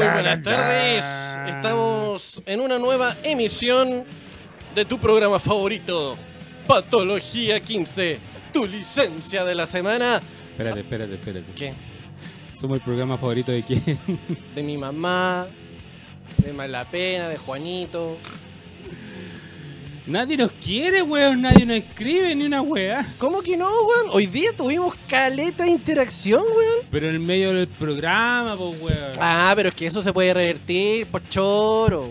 Muy buenas tardes. Estamos en una nueva emisión de tu programa favorito, Patología 15, tu licencia de la semana. Espérate, espérate, espérate. ¿Qué? Somos el programa favorito de quién? De mi mamá, de Malapena, de Juanito. Nadie nos quiere, weón. Nadie nos escribe ni una weá. ¿Cómo que no, weón? Hoy día tuvimos caleta de interacción, weón. Pero en el medio del programa, pues, weón. Ah, pero es que eso se puede revertir por choro.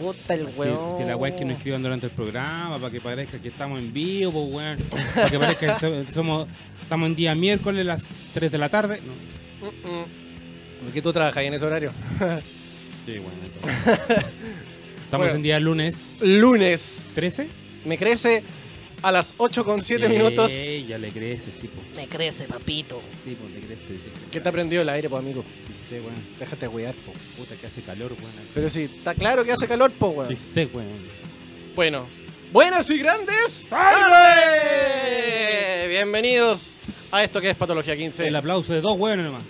Puta el weón. si la weá es que nos escriban durante el programa, para que parezca que estamos en vivo, pues, weón. Para que parezca que so- somos, estamos en día miércoles, las 3 de la tarde. No. Mm. ¿Por qué tú trabajas ahí en ese horario? Sí, weón. Estamos Bueno. en día lunes Lunes. 13. Me crece a las 8 con 7 minutos. Ey, ya le crece, sí, pues. Me crece, papito. Sí, pues le crece. ¿Qué te ha prendido el aire, pues, amigo? Sí sé, weón. Déjate wear, po. Puta que hace calor, weón. Pero sí, está claro que hace calor, po, weón. Sí sé, weón. Bueno, buenas y grandes tardes. Bienvenidos a esto que es Patología 15. El aplauso de dos weones nomás.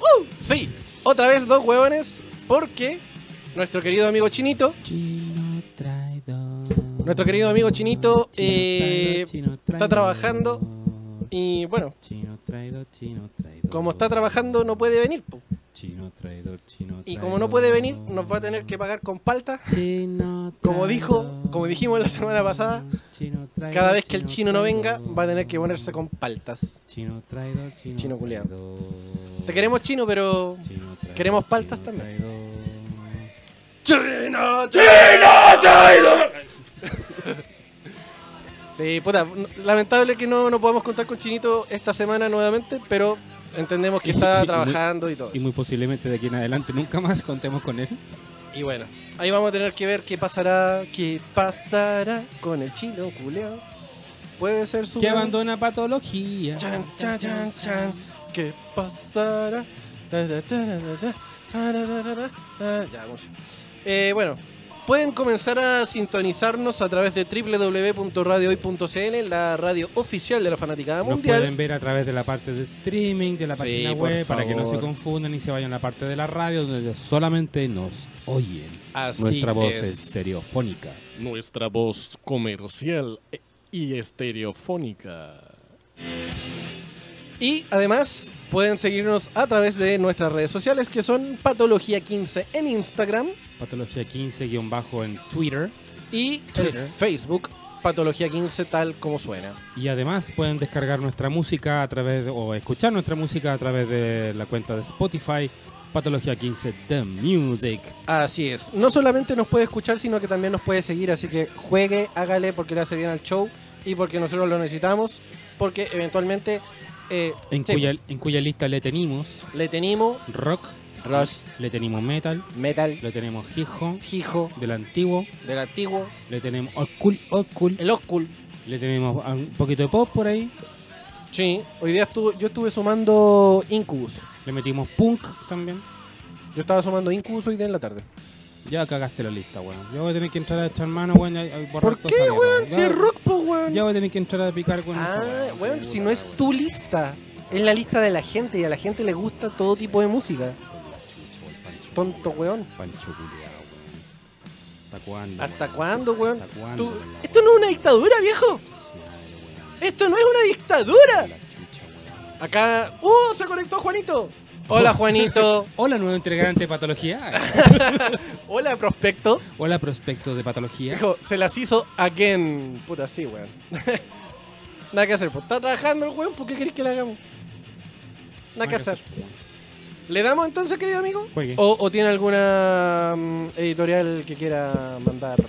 ¡Uh! Sí, otra vez dos huevones, porque nuestro querido amigo Chinito, Chino nuestro querido amigo Chinito, Chino eh, chino está trabajando y bueno, traidor, traidor. como está trabajando no puede venir. Chino chino Y como no puede venir, nos va a tener que pagar con palta. Chino Como dijo, como dijimos la semana pasada, Chino cada vez que el chino no venga, va a tener que ponerse con paltas. Chino traidor, chino, Chino culiao. traidor. Te queremos chino, pero queremos paltas también. China, China, China. Sí, puta, lamentable que no, no podamos contar con Chinito esta semana nuevamente, pero entendemos que está trabajando y, todo. Y muy posiblemente de aquí en adelante nunca más contemos con él. Y bueno, ahí vamos a tener que ver qué pasará, qué pasará con el chino culeado. Puede ser su... Que abandona patología. Chan, chan, chan, chan. ¿Qué pasará? Ya, mucho. Eh, bueno, pueden comenzar a sintonizarnos a través de www.radiohoy.cl, la radio oficial de la Fanaticada Nos Mundial. pueden ver a través de la parte de streaming, de la página por web, para que no se favor. confundan y se vayan a la parte de la radio donde solamente nos oyen. Así Nuestra voz es. estereofónica. Nuestra voz comercial y estereofónica. Y además pueden seguirnos a través de nuestras redes sociales que son Patología15 en Instagram Patología 15 bajo en Twitter. y Twitter. el Facebook Patología15 tal como suena. Y además pueden descargar nuestra música a través de- o escuchar nuestra música a través de la cuenta de Spotify. Patología 15 The Music. Así es. No solamente nos puede escuchar, sino que también nos puede seguir. Así que juegue, hágale porque le hace bien al show y porque nosotros lo necesitamos. Porque eventualmente eh, En, sí, cuya, en cuya lista le tenemos le tenemos rock, Rush, le tenemos metal, Metal, le tenemos hip hop Hijo, del antiguo, del antiguo, le tenemos old old school, el Oscul. le tenemos un poquito de pop por ahí, Sí, hoy día estuve, yo estuve sumando Incubus. le metimos punk también. Yo estaba sumando Incubus hoy día en la tarde. Ya cagaste la lista, weón. Ya voy a tener que entrar a echar mano, weón. ¿Por qué, weón? Si es rock, po, weón. Ya voy a tener que entrar a picar con esa Ah, weón, si no es tu lista. Es la lista de la gente y a la gente le gusta todo tipo de música. Tonto, weón. Pancho weón. ¿Hasta cuándo? ¿Hasta weón? cuándo, weón? ¿Hasta cuándo? Tú- Esto no es una dictadura, viejo. Weón. Esto no es una dictadura. Weón. Acá. ¡Uh! Se conectó Juanito. Hola, Juanito. Hola, nuevo integrante de Patología. Hola, prospecto. Hola, prospecto de Patología. Dijo, se las hizo again. Puta, sí, weón. Nada que hacer. Pues está trabajando el weón. ¿Por qué querés que le hagamos? Nada que hacer. ¿Le damos entonces, querido amigo? Juegue. ¿O, o tiene alguna mm, editorial que quiera mandar?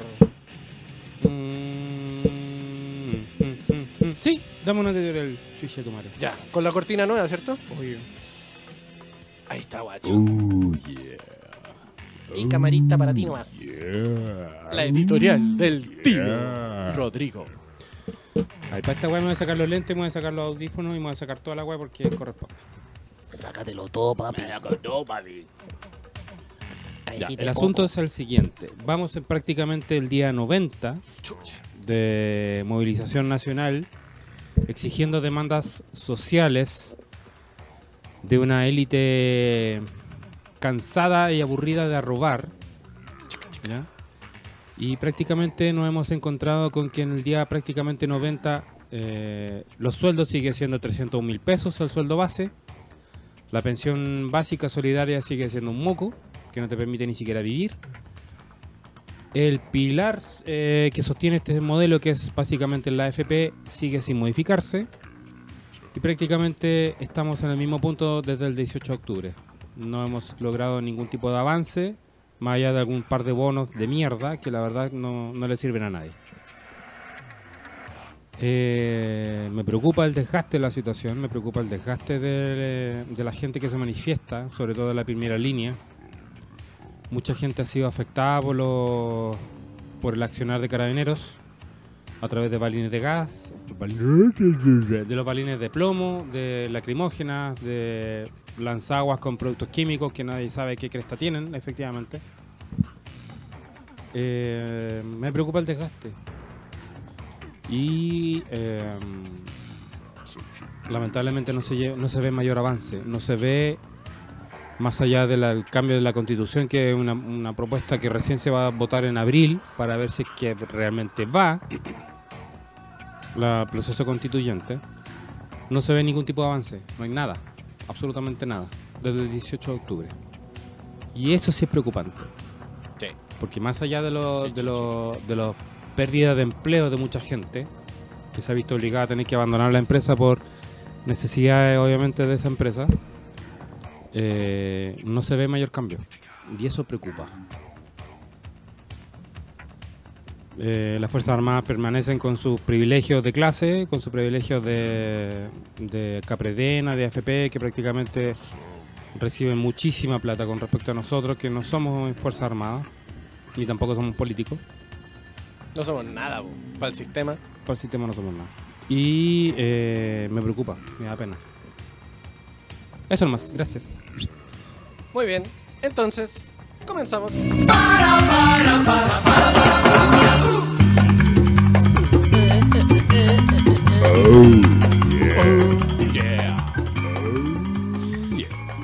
Mm, mm. Sí, dame una tutorial, chucha tu madre. Ya, con la cortina nueva, ¿cierto? Ahí está, guacho. Oh, yeah. Y camarita para ti nomás. Yeah. La editorial del tío Yeah. Rodrigo. Ay, para esta weá me voy a sacar los lentes, me voy a sacar los audífonos y me voy a sacar toda la weá porque corresponde. Sácatelo todo, papi. Sí te el asunto es el siguiente. Vamos en prácticamente el día 90 Chucha. de movilización nacional exigiendo demandas sociales de una élite cansada y aburrida de robar. Y prácticamente nos hemos encontrado con que en el día prácticamente 90 eh, los sueldos sigue siendo 300 mil pesos el sueldo base. La pensión básica solidaria sigue siendo un moco que no te permite ni siquiera vivir. El pilar eh, que sostiene este modelo, que es básicamente la AFP, sigue sin modificarse. Y prácticamente estamos en el mismo punto desde el 18 de octubre. No hemos logrado ningún tipo de avance, más allá de algún par de bonos de mierda que la verdad no, no le sirven a nadie. Eh, me preocupa el desgaste de la situación, me preocupa el desgaste de, de la gente que se manifiesta, sobre todo en la primera línea. Mucha gente ha sido afectada por, por el accionar de carabineros a través de balines de gas, de los balines de plomo, de lacrimógenas, de lanzaguas con productos químicos que nadie sabe qué cresta tienen, efectivamente. Eh, me preocupa el desgaste. Y eh, lamentablemente no se, no se ve mayor avance, no se ve más allá del cambio de la constitución, que es una, una propuesta que recién se va a votar en abril para ver si es que realmente va el proceso constituyente, no se ve ningún tipo de avance, no hay nada, absolutamente nada, desde el 18 de octubre. Y eso sí es preocupante, Sí. porque más allá de los Sí, de los de los pérdidas de empleo de mucha gente que se ha visto obligada a tener que abandonar la empresa por necesidades obviamente de esa empresa, eh, no se ve mayor cambio. Y eso preocupa. Eh, las Fuerzas Armadas permanecen con sus privilegios de clase, con sus privilegios de, de Capredena, de AFP, que prácticamente reciben muchísima plata con respecto a nosotros, que no somos Fuerzas Armadas, ni tampoco somos políticos. No somos nada para el sistema. Para el sistema no somos nada. Y eh, me preocupa, me da pena. Eso nomás, gracias. Muy bien. Entonces, comenzamos.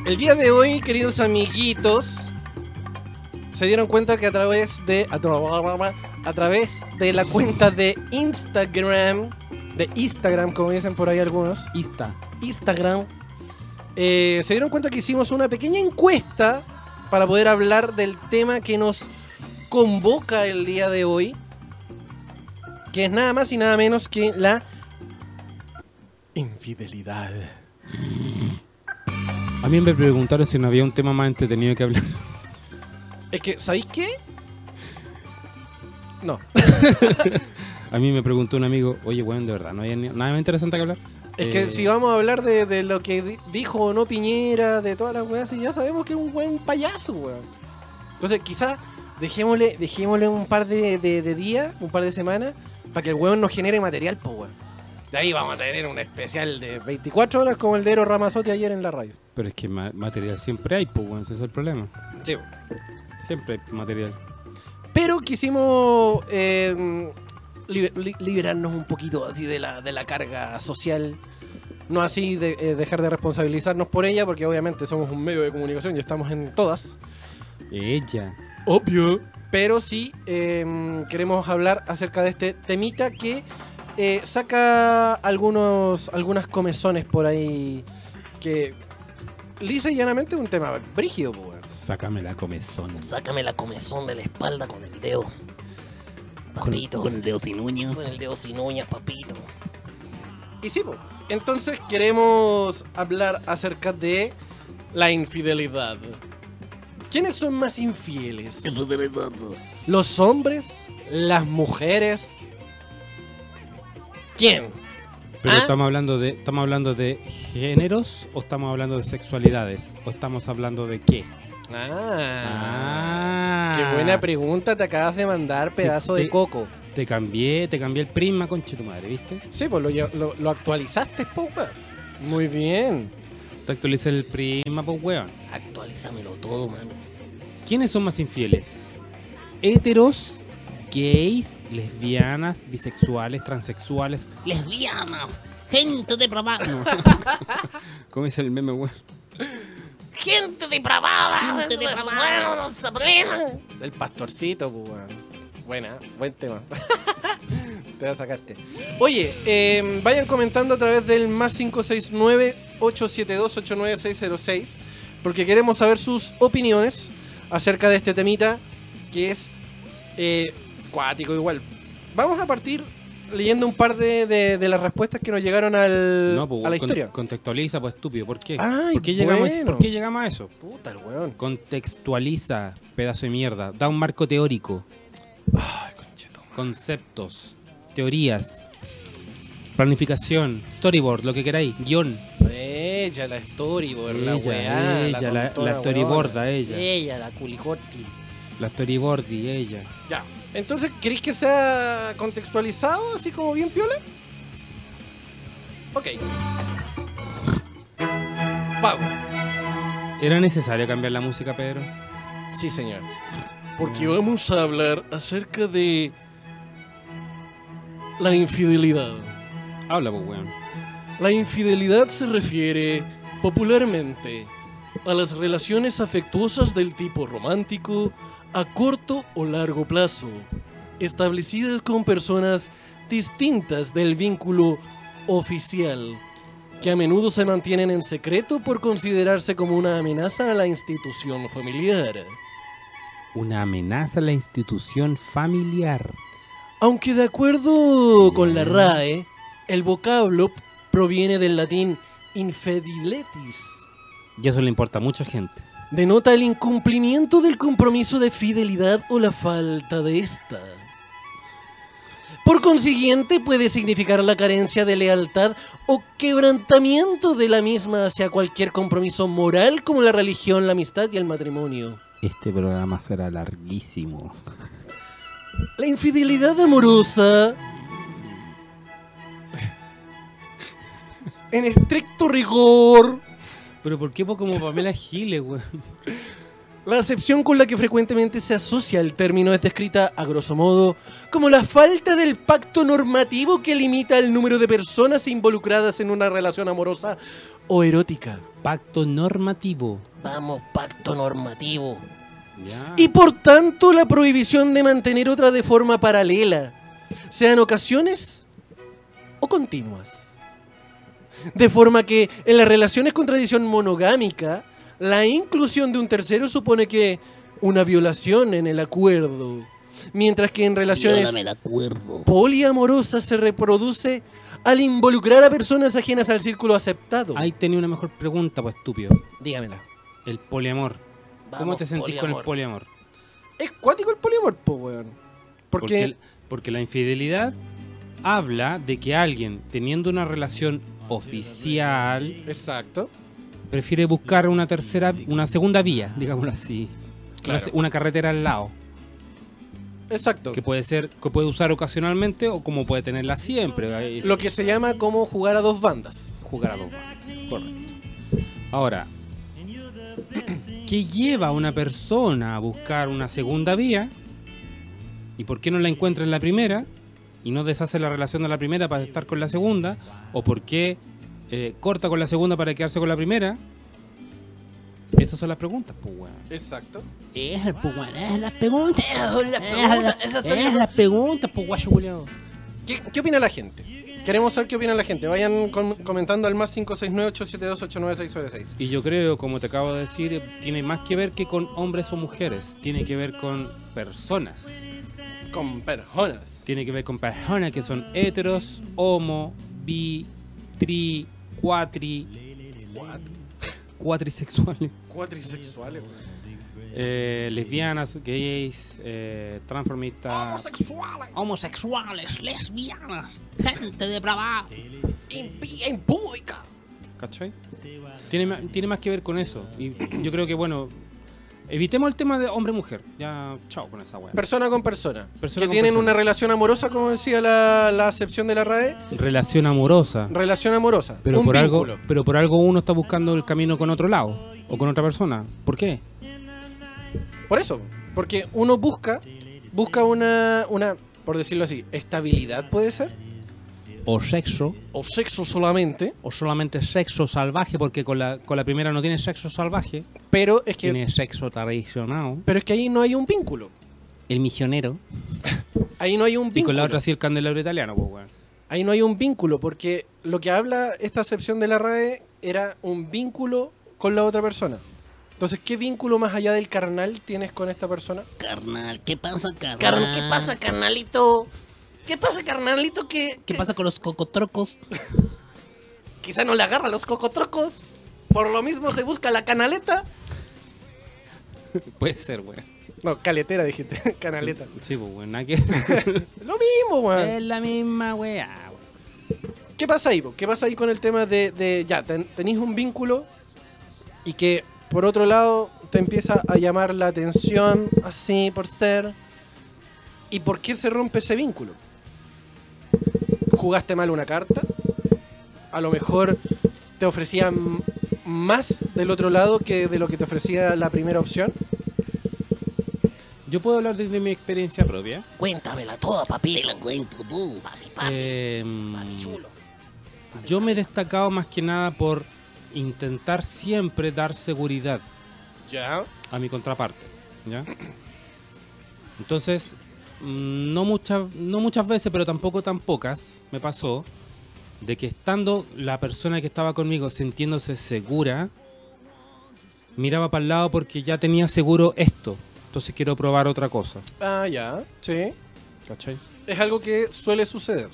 El día de hoy, queridos amiguitos, se dieron cuenta que a través de a, tra- a través de la cuenta de Instagram, de Instagram, como dicen por ahí algunos, Ista. Instagram, eh, se dieron cuenta que hicimos una pequeña encuesta para poder hablar del tema que nos convoca el día de hoy, que es nada más y nada menos que la infidelidad. A mí me preguntaron si no había un tema más entretenido que hablar. Es que, ¿sabéis qué? No. A mí me preguntó un amigo, oye, bueno, de verdad, ¿no hay nada más interesante que hablar? Es Eh, que si vamos a hablar de, de lo que di- dijo o no Piñera, de todas las weas, y ya sabemos que es un buen payaso, weón. Entonces, quizás dejémosle, dejémosle un par de, de- de días, un par de semanas, para que el weón nos genere material, pues, weón. De ahí vamos a tener un especial de 24 horas como el de Ero Ramazotti ayer en la radio. Pero es que ma- material siempre hay, pues, bueno, ese es el problema. Sí. Siempre hay material. Pero quisimos eh, li- li- liberarnos un poquito así de la, de la carga social. No así de, eh, dejar de responsabilizarnos por ella, porque obviamente somos un medio de comunicación y estamos en todas. Ella. Obvio. Pero sí eh, queremos hablar acerca de este temita que eh, saca algunos, algunas comezones por ahí que lisa y llanamente es un tema brígido, pues. Sácame la comezón. Sácame la comezón de la espalda con el dedo. Papito. Con el dedo sin uña. Con el dedo sin uñas, papito. Y sí, po. entonces queremos hablar acerca de la infidelidad. ¿Quiénes son más infieles? ¿Los hombres? ¿Las mujeres? ¿Quién? Pero ¿Ah? estamos hablando de estamos hablando de géneros o estamos hablando de sexualidades o estamos hablando de qué? Ah, Ah. qué buena pregunta te acabas de mandar, pedazo de te- coco. Te cambié, te cambié el prisma, conche tu madre, ¿viste? Sí, pues lo, lle- lo- lo actualizaste, po, weón. Muy bien. Te actualicé el prisma, pues weón. Actualízamelo todo, man. ¿Quiénes son más infieles? ¿Heteros, gays, lesbianas, bisexuales, transexuales? Lesbianas. Gente de probado. ¿Cómo dice el meme, weón? gente depravada. Gente de- de- depravada. Del pastorcito, pues. Buena, buen tema. Te la sacaste. Oye, eh, vayan comentando a través del más 569-872-89606 porque queremos saber sus opiniones acerca de este temita que es eh, cuático igual. Vamos a partir leyendo un par de, de- de las respuestas que nos llegaron al, No, pues, a la con- historia. contextualiza, pues estúpido. ¿Por qué? Ay, ¿Por, qué llegamos, bueno. ¿Por qué llegamos a eso? Puta el weón. Contextualiza, pedazo de mierda. Da un marco teórico. Ay, concheto. Conceptos, teorías, planificación, storyboard, lo que queráis, guion. Ella, la storyboard, la Ella, weá. ella, la, la storyboarda, weona. ella. Ella, la culicorti. La storyboard y ella. Ya. Entonces, ¿queréis que sea contextualizado, así como bien piola? Ok. Vamos. ¿Era necesario cambiar la música, Pedro? Sí, señor. Porque vamos a hablar acerca de la infidelidad. Habla, pues, weón. La infidelidad se refiere popularmente a las relaciones afectuosas del tipo romántico a corto o largo plazo, establecidas con personas distintas del vínculo oficial, que a menudo se mantienen en secreto por considerarse como una amenaza a la institución familiar. Una amenaza a la institución familiar. Aunque de acuerdo con la RAE, el vocablo proviene del latín infideletis, Y eso le importa a mucha gente. Denota el incumplimiento del compromiso de fidelidad o la falta de esta. Por consiguiente, puede significar la carencia de lealtad o quebrantamiento de la misma hacia cualquier compromiso moral como la religión, la amistad y el matrimonio. Este programa será larguísimo. La infidelidad amorosa, en estricto rigor, Pero ¿por qué como Pamela Giles, weón? La acepción con la que frecuentemente se asocia el término es descrita, a grosso modo, como la falta del pacto normativo que limita el número de personas involucradas en una relación amorosa o erótica. Pacto normativo. Vamos, pacto normativo. Ya. Y por tanto la prohibición de mantener otra de forma paralela, sean ocasiones o continuas. De forma que en las relaciones con tradición monogámica, la inclusión de un tercero supone que una violación en el acuerdo, mientras que en relaciones poliamorosas se reproduce al involucrar a personas ajenas al círculo aceptado. Ahí tenía una mejor pregunta, pues estúpido. Dígamela. El poliamor. ¿Cómo te sentís con el poliamor. Es cuático el poliamor, po, weón. Porque, porque la infidelidad habla de que alguien teniendo una relación oficial Exacto. prefiere buscar una tercera, una segunda vía, digámoslo así. Una Claro. Una, carretera al lado, Exacto. que puede ser, que puede usar ocasionalmente o como puede tenerla siempre. Lo que se llama como jugar a dos bandas. jugar a dos bandas. Correcto. Ahora, ¿qué lleva a una persona a buscar una segunda vía? ¿Y por qué no la encuentra en la primera? Y no deshace la relación de la primera para estar con la segunda. ¿O por qué eh, corta con la segunda para quedarse con la primera? Esas son las preguntas, pues, weón. Exacto. Esas, pues, weón, esas las preguntas. Esas son las preguntas, esas son las- las preguntas, pues, culiao. ¿Qué, qué opina la gente? Queremos saber qué opina la gente. Vayan com- comentando al más 569-872-89606. Y yo creo, como te acabo de decir, tiene más que ver que con hombres o mujeres. Tiene que ver con personas. Con personas. Tiene que ver con personas que son heteros, homo, bi, tri, cuatri, cuatrisexuales, Cuatrisexuales, eh, lesbianas, gays, eh, transformistas, Homosexuales. Homosexuales, lesbianas, gente depravada. Impía, impúdica. ¿cachai? Tiene, ma- tiene más que ver con eso. Y yo creo que, bueno, evitemos el tema de hombre-mujer. Ya, chao con esa weá. Persona con persona. Persona que con tienen persona. una relación amorosa, como decía la, la acepción de la RAE. Relación amorosa. Relación amorosa. Pero un por, vínculo. algo, pero por algo uno está buscando el camino con otro lado o con otra persona. ¿Por qué? Por eso. Porque uno busca, busca una, una, por decirlo así, estabilidad puede ser. O sexo, o sexo solamente, o solamente sexo salvaje, porque con la, con la primera no tiene sexo salvaje, pero es que tiene sexo tradicional. pero es que ahí no hay un vínculo. El misionero. Ahí no hay un Y con vínculo. la otra sí el candelabro italiano, pues, weón. Ahí no hay un vínculo, porque lo que habla esta acepción de la RAE era un vínculo con la otra persona. Entonces, ¿qué vínculo más allá del carnal tienes con esta persona? Carnal, ¿qué pasa, carnal? Carn- ¿Qué pasa, carnalito? ¿Qué pasa, carnalito? Que, ¿Qué que pasa con los cocotrocos? quizá no le agarra los cocotrocos. Por lo mismo se busca la canaleta. Puede ser, weón. No, caletera dijiste, canaleta. Sí, pues, nada que- Lo mismo, weón. es la misma weá, weón. ¿Qué pasa ahí? po? ¿Qué pasa ahí con el tema de, de ya, ten- tenéis un vínculo y que por otro lado te empieza a llamar la atención así por ser? ¿Y por qué se rompe ese vínculo? ¿Jugaste mal una carta? A lo mejor te ofrecían más del otro lado que de lo que te ofrecía la primera opción. Yo puedo hablar desde mi experiencia propia. Cuéntamela toda, papito. Te la cuento tú. Papi, papi, Eh, papi chulo. yo me he destacado más que nada por intentar siempre dar seguridad Ya. a mi contraparte. ¿ya? Entonces, no, muchas no muchas veces, pero tampoco tan pocas, me pasó de que estando la persona que estaba conmigo sintiéndose segura, miraba para el lado porque ya tenía seguro esto. Entonces quiero probar otra cosa. Ah, ya. Sí. ¿Cachai? Es algo que suele suceder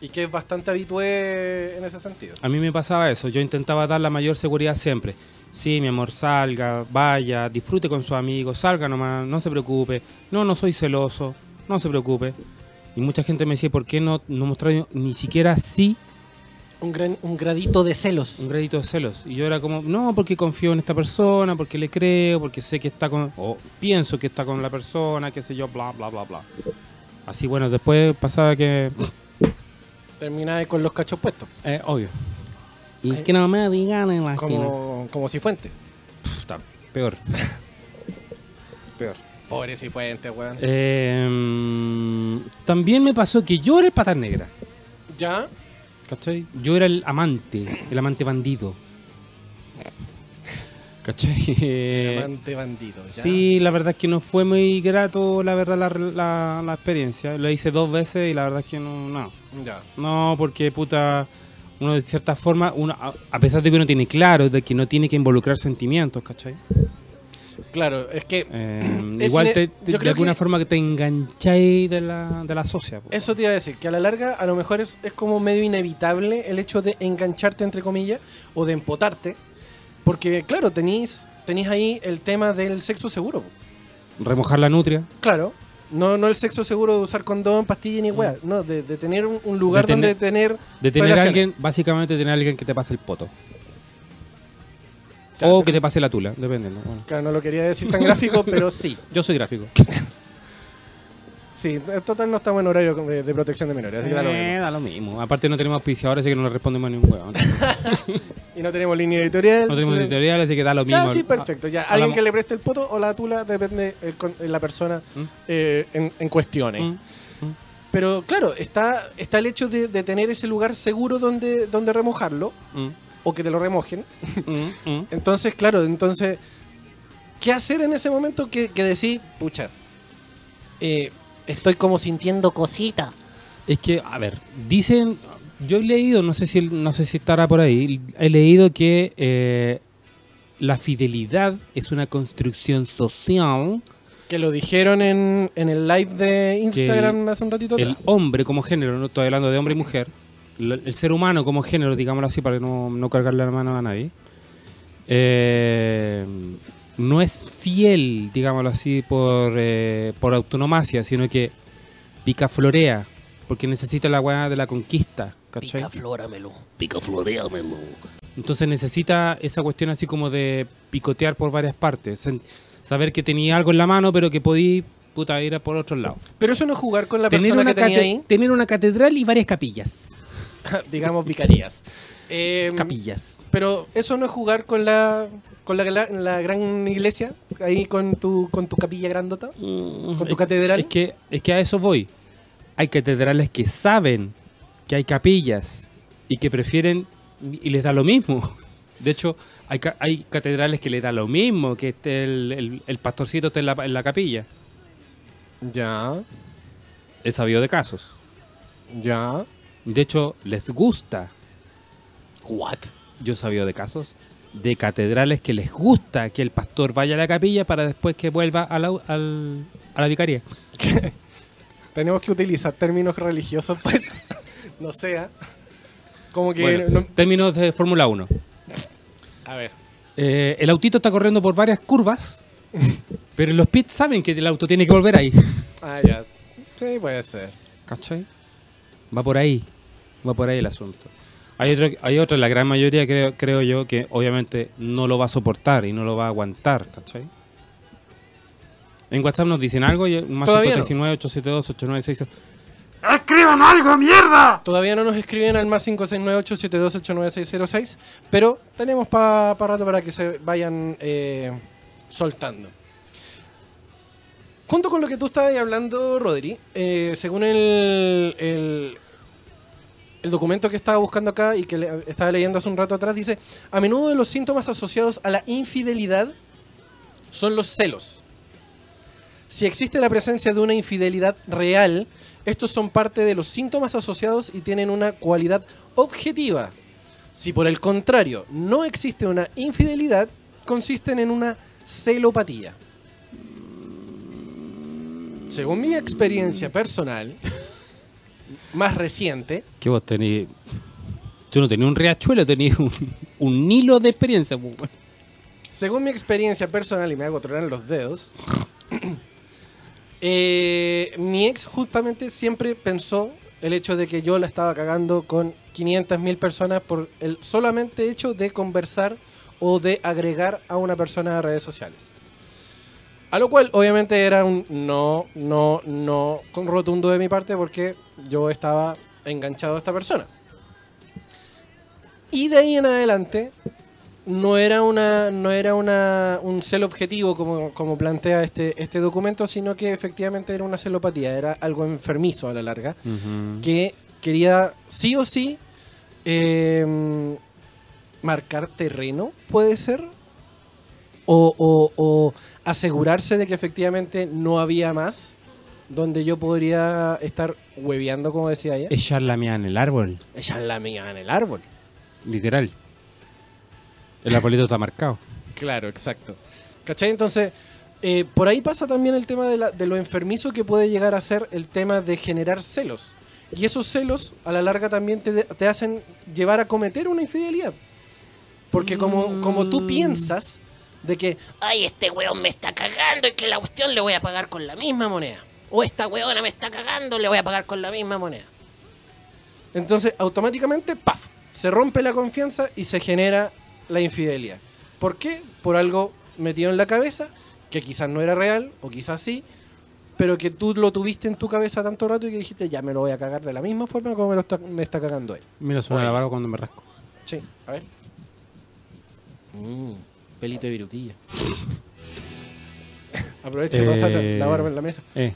y que es bastante habitué en ese sentido. A mí me pasaba eso, yo intentaba dar la mayor seguridad siempre. Sí, mi amor, salga, vaya, disfrute con sus amigos, salga nomás, no se preocupe. No, no soy celoso, no se preocupe. Y mucha gente me decía, ¿por qué no, no mostrar ni siquiera sí Un, gran, un gradito de celos. un gradito de celos? Y yo era como, no, porque confío en esta persona, porque le creo, porque sé que está con, o pienso que está con la persona, qué sé yo, bla, bla, bla, bla. Así, bueno, después pasaba que, Terminaba con los cachos puestos. eh, obvio, Y que no me digan en la esquina. Como, como si fuente. está peor. peor. Pobre si fuente, weón. Eh, también me pasó que yo era el patas negra. ¿Ya? ¿Cachai? Yo era el amante, el amante bandido. ¿Cachai? Eh, Amante bandido. ¿ya? sí, la verdad es que no fue muy grato, la verdad, la, la- la experiencia. Lo hice dos veces y la verdad es que no. No, Ya. no porque puta. Uno de cierta forma, uno, a, a pesar de que uno tiene claro de que no tiene que involucrar sentimientos, ¿cachai? Claro, es que Eh, Es igual te- de alguna que- forma que te engancháis de la, de la socia. po. eso te iba a decir, que a la larga a lo mejor es, es como medio inevitable el hecho de engancharte, entre comillas, o de empotarte. Porque, claro, tenéis tenéis ahí el tema del sexo seguro. po. Remojar la nutria. Claro. No, no el sexo seguro de usar condón, pastilla ni weá. No, de, de tener un, un lugar Mm. De tener- donde tener. De tener a relaciones. alguien, básicamente tener a alguien que te pase el poto. Claro, o que te pase la tula, depende. ¿no? Bueno, Claro, no lo quería decir tan gráfico, pero sí. yo soy gráfico. Sí, en total no estamos en horario de, de protección de menores, así que da lo Eh, mismo. da lo mismo. Aparte no tenemos auspiciadores, así que no le respondemos a ningún huevo. Y no tenemos línea editorial. No tenemos entonces- editorial, así que da lo mismo. Ah, sí, perfecto. Ya, Ah, alguien que le preste el poto o la tula depende el con- la persona ¿Mm? eh, en, en cuestiones. Mm, Pero claro, está, está el hecho de, de tener ese lugar seguro donde, donde remojarlo mm, o que te lo remojen. mm, mm. Entonces, claro, entonces, ¿qué hacer en ese momento que, que decís, pucha, eh, estoy como sintiendo cosita? Es que, a ver, dicen, yo he leído, no sé si no sé si estará por ahí, he leído que eh, la fidelidad es una construcción social. Que lo dijeron en, en el live de Instagram hace un ratito El atrás. hombre como género, no estoy hablando de hombre y mujer, el ser humano como género, digámoslo así, para no, no cargarle la mano a nadie, eh, no es fiel, digámoslo así, por, eh, por autonomacia, sino que picaflorea, porque necesita la weá de la conquista, ¿cachai? Picaflóramelo. Picafloreamelo. Entonces necesita esa cuestión así como de picotear por varias partes, saber que tenía algo en la mano, pero que podí puta ir a por otro lado. Pero eso no es jugar con la Tener persona una, que tenía ahí, tener una catedral y varias capillas. digamos vicarías. Eh, Capillas. Pero eso no es jugar con la con la, la- la gran iglesia, ahí con tu con tu capilla grandota, con tu catedral. Es que, es que a eso voy. Hay catedrales que saben que hay capillas y que prefieren y les da lo mismo. De hecho, hay, hay catedrales que les da lo mismo que esté el, el- el pastorcito esté en la, en la capilla. Ya, He sabido de casos. ya. De hecho, les gusta. What? Yo he sabido de casos de catedrales que les gusta que el pastor vaya a la capilla para después que vuelva a la, al- a la vicaría. Tenemos que utilizar términos religiosos para. No sea. Como que. Bueno, no- términos de Fórmula 1. a ver. Eh, el autito está corriendo por varias curvas, pero los pits saben que el auto tiene que volver ahí. Ah, ya. Sí, puede ser. ¿Cachai? Va por ahí. Va por ahí el asunto. Hay otro, hay otro, la gran mayoría creo, creo yo, que obviamente no lo va a soportar y no lo va a aguantar, ¿cachai? En WhatsApp nos dicen algo, y más Todavía no. 519-872-8968. Todavía no nos escriben al más 569-872-89606, pero tenemos para rato para que se vayan eh, soltando. Junto con lo que tú estabas hablando, Rodri, eh, según el, el, el documento que estaba buscando acá y que estaba leyendo hace un rato atrás, dice, a menudo los síntomas asociados a la infidelidad son los celos. Si existe la presencia de una infidelidad real, estos son parte de los síntomas asociados y tienen una cualidad objetiva. Si por el contrario no existe una infidelidad, consisten en una celopatía. Según mi experiencia personal, más reciente, ¿Qué vos tenés? Tú no tenías un riachuelo, tenías un, un hilo de experiencia. pues, según mi experiencia personal, y me hago tronar los dedos, eh, mi ex justamente siempre pensó el hecho de que yo la estaba cagando con 500.000 personas por el solamente hecho de conversar o de agregar a una persona a redes sociales. A lo cual obviamente era un no, no, no con rotundo de mi parte porque yo estaba enganchado a esta persona. Y de ahí en adelante no era una no era una un celo objetivo como, como plantea este este documento, sino que efectivamente era una celopatía, era algo enfermizo a la larga que quería sí o sí eh, marcar terreno, puede ser, o, o- o asegurarse de que efectivamente no había más donde yo podría estar hueveando, como decía ella, Echar la mía en el árbol, echar la mía en el árbol. literal. El arbolito está marcado. Claro, exacto. ¿Cachai? Entonces, eh, por ahí pasa también el tema de, la- de lo enfermizo que puede llegar a ser el tema de generar celos. Y esos celos, a la larga, también te, te hacen llevar a cometer una infidelidad. Porque como, como tú piensas de que, Ay, este weón me está cagando y que la cuestión le voy a pagar con la misma moneda. O esta weona me está cagando, le voy a pagar con la misma moneda. entonces automáticamente, ¡paf! Se rompe la confianza y se genera la infidelidad. ¿Por qué? Por algo metido en la cabeza, que quizás no era real, o quizás sí, pero que tú lo tuviste en tu cabeza tanto rato y que dijiste, ya me lo voy a cagar de la misma forma como me, lo está, me está cagando él. Mira, suena la barba cuando me rasco. Sí, a ver. Mm, pelito de virutilla. Aprovecha y pasa la, Eh. la barba en la mesa. Eh,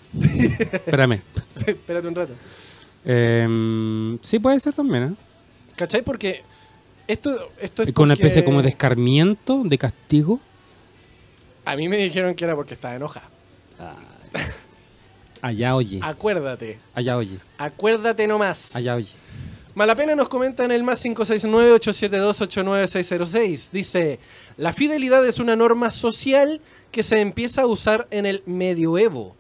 espérame. Espérate un rato. Em, sí, puede ser también, ¿eh? ¿Cachai? Porque esto, esto es Con una especie como de escarmiento, de castigo. A mí me dijeron que era porque estaba enojada. Allá oye. Acuérdate. Allá oye. Acuérdate nomás. Allá oye. Malapena nos comenta en el más 569-872-89606. Dice, la fidelidad es una norma social que se empieza a usar en el medioevo.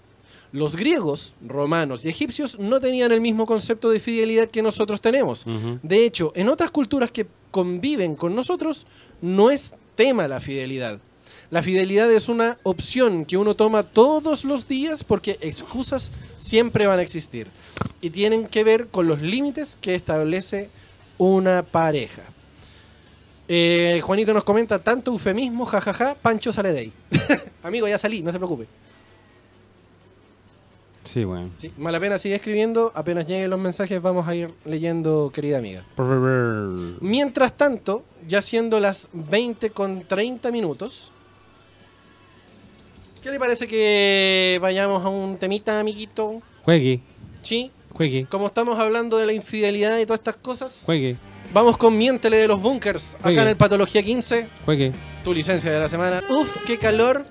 Los griegos, romanos y egipcios no tenían el mismo concepto de fidelidad que nosotros tenemos. De hecho, en otras culturas que conviven con nosotros, no es tema la fidelidad. La fidelidad es una opción que uno toma todos los días porque excusas siempre van a existir. Y tienen que ver con los límites que establece una pareja. Eh, Juanito nos comenta tanto eufemismo, jajaja, Pancho sale de ahí. Amigo, ya salí, no se preocupe. Sí, bueno. Sí, Malapena sigue escribiendo, apenas lleguen los mensajes vamos a ir leyendo, querida amiga. Mientras tanto, ya siendo las 20 con 30 minutos, ¿qué le parece que vayamos a un temita, amiguito? Juegui. ¿Sí? Juegue, como estamos hablando de la infidelidad y todas estas cosas, juegue, vamos con Miéntele de los Bunkers, acá en el Patología 15, juegue. tu licencia de la semana. Uf, qué calor.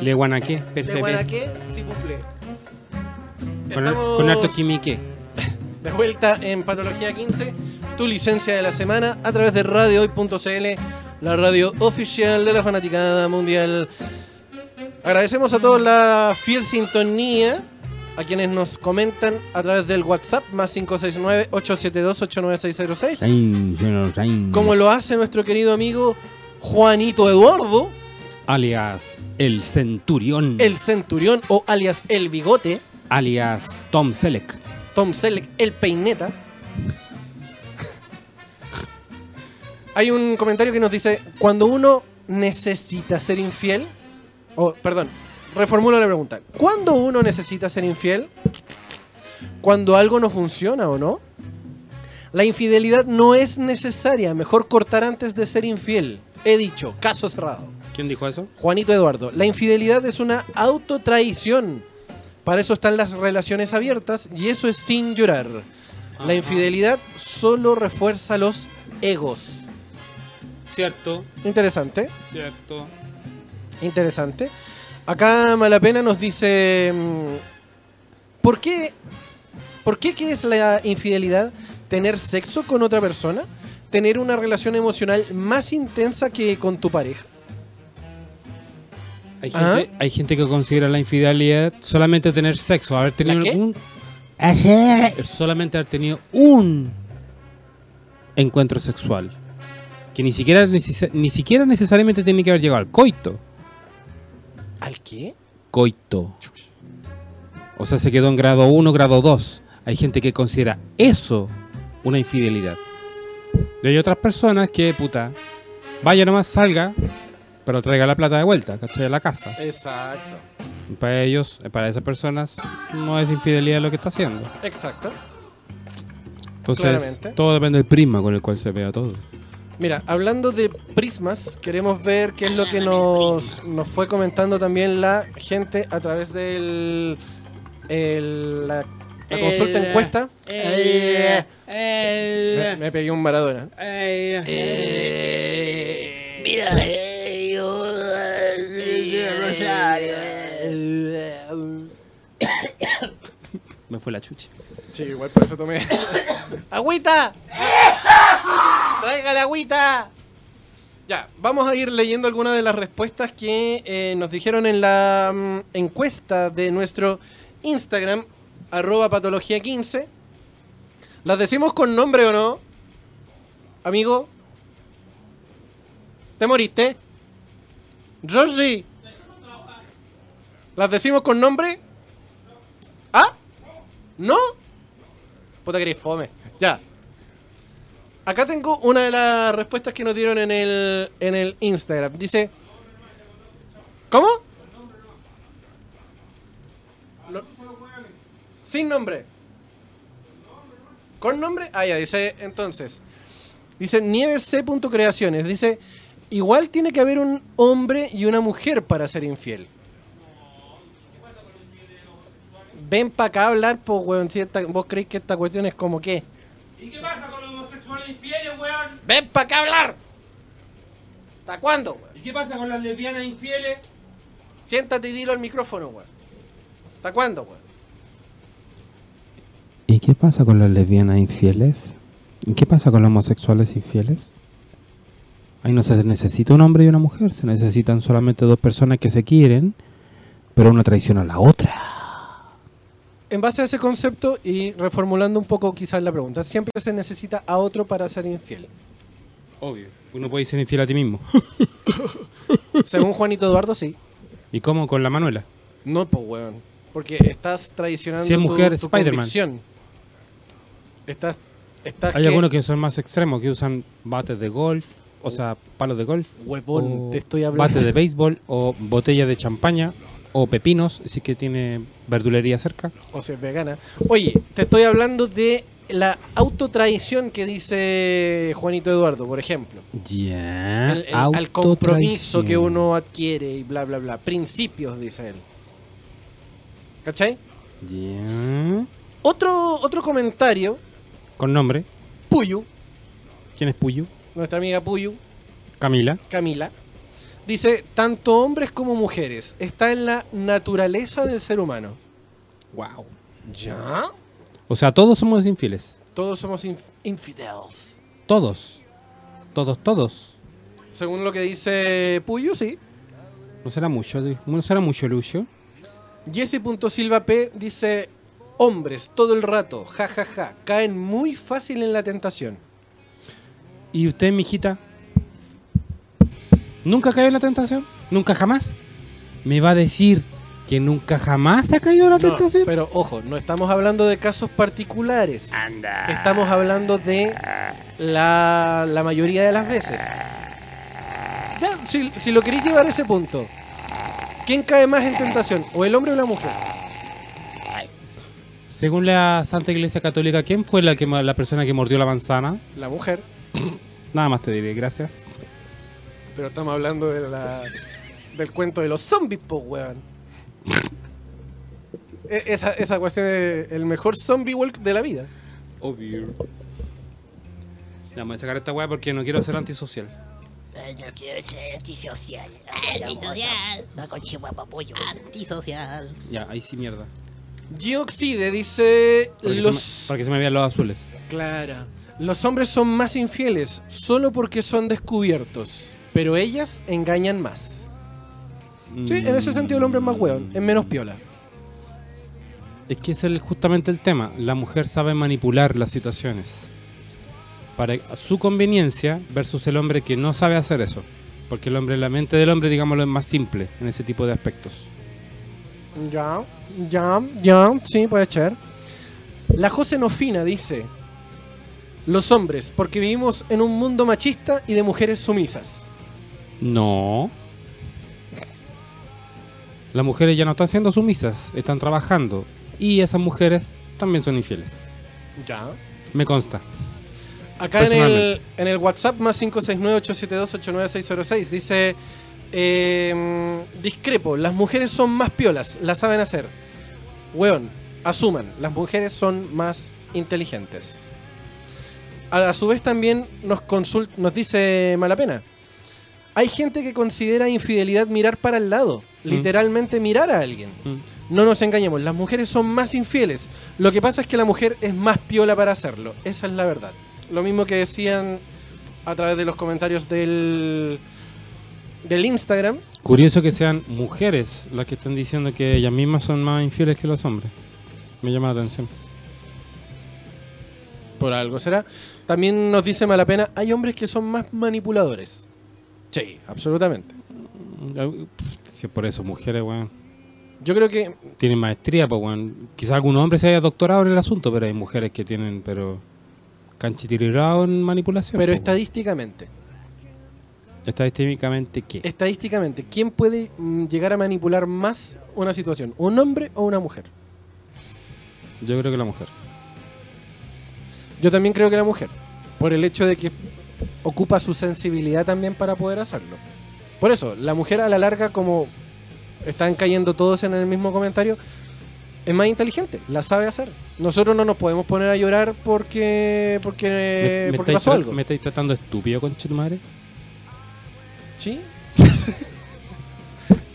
Le guanaqué, percebe. Guanaqué, sí cumple. Con, Estamos con harto quimique. de vuelta en Patología 15, tu licencia de la semana a través de radiohoy.cl, la radio oficial de la fanaticada mundial. Agradecemos a todos la fiel sintonía, a quienes nos comentan a través del WhatsApp más 569-872-89606, Ay, yo no sé. como lo hace nuestro querido amigo Juanito Eduardo, Alias el Centurión. el Centurión o alias el Bigote, Alias Tom Selleck. Tom Selleck, el Peineta. Hay un comentario que nos dice, cuando uno necesita ser infiel, o perdón, reformulo la pregunta, ¿cuándo uno necesita ser infiel? ¿Cuando algo no funciona o no? La infidelidad no es necesaria, mejor cortar antes de ser infiel. He dicho, caso cerrado. ¿Quién dijo eso? Juanito Eduardo, la infidelidad es una autotraición. Para eso están las relaciones abiertas y eso es sin llorar. La infidelidad solo refuerza los egos. Cierto, Interesante, cierto. Interesante. Acá Malapena nos dice, mm, ¿por qué, ¿por qué qué es la infidelidad? ¿Tener sexo con otra persona? ¿Tener una relación emocional más intensa que con tu pareja? Hay Ajá. gente, hay gente que considera la infidelidad solamente tener sexo, haber tenido un solamente haber tenido un encuentro sexual. Que ni siquiera, ni siquiera necesariamente tiene que haber llegado al coito. ¿Al qué? Coito. O sea, se quedó en grado 1, grado 2. Hay gente que considera eso una infidelidad. Y hay otras personas que, puta, vaya nomás, salga, pero traiga la plata de vuelta, ¿cachai? A la casa. Exacto. Y Para ellos, para esas personas, no es infidelidad lo que está haciendo. Exacto. Entonces, Claramente. todo depende del prisma con el cual se vea todo. Mira, hablando de prismas, queremos ver qué es lo que nos, nos fue comentando también la gente a través del el- la, la consulta encuesta. me, me pegué un Maradona. Eh, mira, yo, Me fue la chucha. Sí, igual por eso tomé. ¡Agüita! ¡Tráigale agüita! Ya, vamos a ir leyendo algunas de las respuestas que eh, nos dijeron en la mm, encuesta de nuestro Instagram, arroba patología15. ¿Las decimos con nombre o no? Amigo. ¿Te moriste? Rosie. ¿Las decimos con nombre? ¿Ah? ¿No? Puta que eres fome. Ya. Acá tengo una de las respuestas que nos dieron en el, en el Instagram. Dice... ¿Cómo? Sin nombre. ¿Con nombre? Ah, ya, dice entonces. Dice Nieves C. Creaciones. Dice, igual tiene que haber un hombre y una mujer para ser infiel. Ven para acá a hablar, pues, weón. Si esta- vos creéis que esta cuestión es como qué. ¿Y qué pasa con los infieles, weón? ¡Ven para acá a hablar! ¿Hasta cuándo, weón? ¿Y qué pasa con las lesbianas infieles? Siéntate y dilo al micrófono, weón. ¿Hasta cuándo, weón? ¿Y qué pasa con las lesbianas infieles? ¿Y qué pasa con los homosexuales infieles? Ahí no se necesita un hombre y una mujer, se necesitan solamente dos personas que se quieren, pero una traiciona a la otra. En base a ese concepto y reformulando un poco quizás la pregunta, siempre se necesita a otro para ser infiel. Obvio. Uno puede ser infiel a ti mismo. Según Juanito Eduardo, sí. ¿Y cómo con la Manuela? No, pues, weón. Porque estás traicionando Si es tu- mujer, tu, Spider-Man. convicción. Estás, estás Hay que- algunos que son más extremos, que usan bates de golf, o sea, palos de golf. Huevón, te estoy hablando. Bates de béisbol, o botella de champaña, o pepinos, si que tiene verdulería cerca. o sea, es vegana. Oye, te estoy hablando de la autotraición que dice Juanito Eduardo, por ejemplo. Ya. El- el- al compromiso que uno adquiere y bla, bla, bla. Principios, dice él. ¿Cachai? Ya. Otro, otro comentario, Con nombre. Puyu, ¿Quién es Puyo? nuestra amiga Puyu, Camila. Camila, dice, tanto hombres como mujeres, está en la naturaleza del ser humano. Wow. ¿Ya? O sea, todos somos infieles. Todos somos inf- infidels. Todos. Todos, todos. Según lo que dice Puyu, sí. No será mucho, no será mucho, Lucio. Jesse.silva P dice, hombres, todo el rato, ja, ja, ja, caen muy fácil en la tentación. ¿Y usted, mijita? ¿Nunca cayó en la tentación? ¿Nunca jamás? ¿Me va a decir que nunca jamás ha caído en la No, tentación? pero ojo, no estamos hablando de casos particulares. Estamos hablando de la, la mayoría de las veces. Ya, si, si lo queréis llevar a ese punto, ¿quién cae más en tentación? ¿O el hombre o la mujer? Según la Santa Iglesia Católica, ¿quién fue la, que, la persona que mordió la manzana? La mujer. Nada más te diré, gracias. Pero estamos hablando de la, del cuento de los zombies, po, weón. E- Esa, esa cuestión es el mejor zombie walk de la vida. Obvio. Ya, me voy a sacar esta weá porque no quiero ser antisocial. Ay, no quiero ser antisocial. Antisocial. No con chihuahua-pollo. Antisocial. Ya, ahí sí mierda. Gioxide dice Para que, los... se, me, para que se me vean los azules. Clara. Los hombres son más infieles solo porque son descubiertos, pero ellas engañan más. Sí, en ese sentido el hombre es más weón, es menos piola. Es que ese es justamente el tema. La mujer sabe manipular las situaciones para su conveniencia versus el hombre que no sabe hacer eso. Porque el hombre, la mente del hombre, digámoslo, es más simple en ese tipo de aspectos. Ya, ya, ya, sí, puede ser. La José Nofina dice: Los hombres, porque vivimos en un mundo machista y de mujeres sumisas. No. Las mujeres ya no están siendo sumisas, están trabajando. Y esas mujeres también son infieles. Ya. Me consta. Acá en el, en el WhatsApp más 569-872-89606 dice: eh, Discrepo, las mujeres son más piolas, las saben hacer. Weón, asuman, las mujeres son más inteligentes. A, a su vez también nos, consult, nos dice Malapena. Hay gente que considera infidelidad mirar para el lado, literalmente mirar a alguien. Mm. No nos engañemos, las mujeres son más infieles. Lo que pasa es que la mujer es más piola para hacerlo. Esa es la verdad. Lo mismo que decían a través de los comentarios del, del Instagram. Curioso que sean mujeres las que están diciendo que ellas mismas son más infieles que los hombres. Me llama la atención. Por algo será. También nos dice Malapena, hay hombres que son más manipuladores. Sí, absolutamente. Si es por eso, mujeres, weón. Yo creo que Tienen maestría, pues, weón. Quizá algún hombre se haya doctorado en el asunto, pero hay mujeres que tienen, pero. Canchitirirado en manipulación. Pero po, weón. estadísticamente, Estadísticamente, ¿qué? estadísticamente, ¿quién puede mm, llegar a manipular más una situación? ¿Un hombre o una mujer? Yo creo que la mujer. Yo también creo que la mujer. Por el hecho de que ocupa su sensibilidad también para poder hacerlo. Por eso, la mujer a la larga, como están cayendo todos en el mismo comentario, es más inteligente, la sabe hacer. Nosotros no nos podemos poner a llorar porque porque, ¿Me, me porque pasó algo. ¿Me estáis tratando estúpido, con madre? ¿Sí?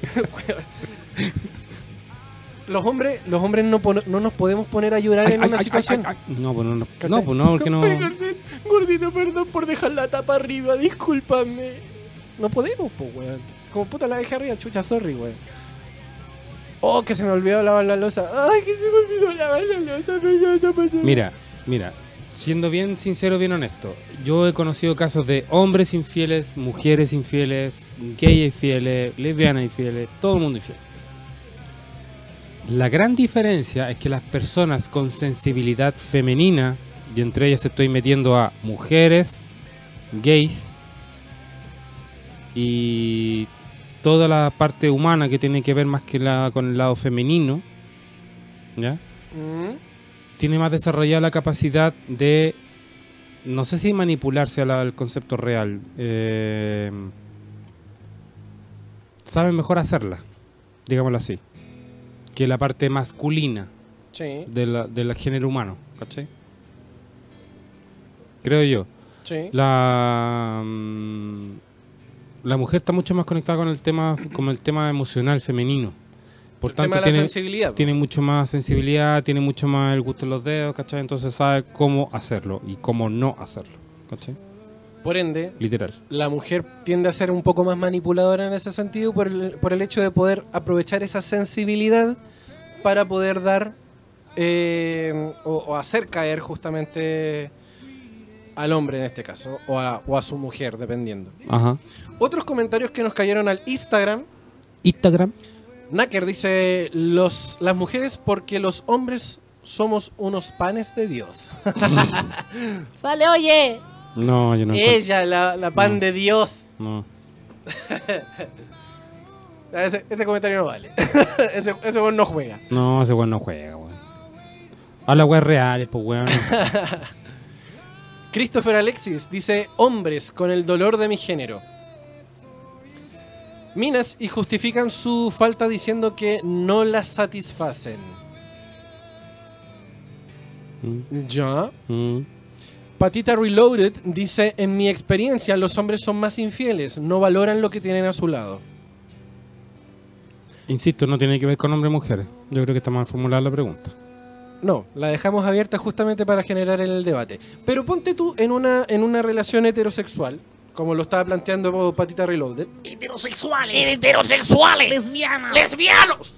los hombres, los hombres no, no nos podemos poner a llorar en una situación. No, pues no, no, pues no, porque no. Gordito, Gordito, perdón por dejar la tapa arriba, discúlpame. No podemos, pues, weón. Como puta la dejé arriba, chucha, sorry, weón. Oh, que se me olvidó lavar la losa. Ay, que se me olvidó lavar la losa. Mira, mira, siendo bien sincero, bien honesto, yo he conocido casos de hombres infieles, mujeres infieles, gays infieles, lesbianas infieles, todo el mundo infiel. La gran diferencia es que las personas con sensibilidad femenina, y entre ellas estoy metiendo a mujeres, gays y toda la parte humana que tiene que ver más que la, con el lado femenino, ¿ya? Mm, tiene más desarrollada la capacidad de, no sé si manipularse al, al concepto real, eh, sabe mejor hacerla, digámoslo así, que la parte masculina. Sí, del, del género humano, ¿cachai? Creo yo. sí. La, mm, la mujer está mucho más conectada con el tema, con el tema emocional femenino. Por el tanto, tema de la tiene, sensibilidad. tiene mucho más sensibilidad, tiene mucho más el gusto en los dedos, ¿cachai? Entonces sabe cómo hacerlo y cómo no hacerlo, ¿cachai? Por ende, Literal. la mujer tiende a ser un poco más manipuladora en ese sentido por el, por el hecho de poder aprovechar esa sensibilidad para poder dar eh, o, o hacer caer justamente al hombre en este caso, o a, o a su mujer, dependiendo. Ajá. Otros comentarios que nos cayeron al Instagram. Instagram. Nacker dice, los, las mujeres porque los hombres somos unos panes de Dios. Sale, oye. No, yo no. Ella, la, la pan No. de Dios. No. Ese, ese comentario no vale. ese, ese weón no juega. No, ese weón no juega, weón. Habla weón reales, pues weón. Christopher Alexis dice, hombres con el dolor de mi género. Minas y justifican su falta diciendo que no las satisfacen. Mm, Ya. mm. Patita Reloaded dice, en mi experiencia los hombres son más infieles, no valoran lo que tienen a su lado. Insisto, no tiene que ver con hombres y mujeres. Yo creo que está mal formulada la pregunta. No, la dejamos abierta justamente para generar el debate. Pero ponte tú en una, en una relación heterosexual, como lo estaba planteando Patita Reloaded. Heterosexuales. Heterosexuales. Lesbianas. Lesbianos.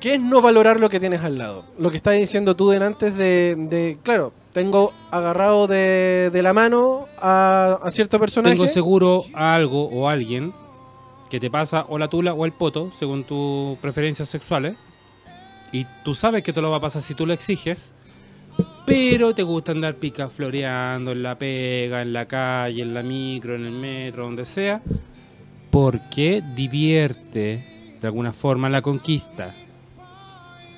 ¿Qué es no valorar lo que tienes al lado? Lo que estás diciendo tú antes de, de- claro, tengo agarrado de, de la mano a, a cierto personaje. Tengo seguro a algo o a alguien que te pasa o la tula o el poto, según tus preferencias sexuales. Y tú sabes que te lo va a pasar si tú lo exiges. Pero te gusta andar pica floreando en la pega, en la calle, en la micro, en el metro, donde sea. Porque divierte de alguna forma la conquista.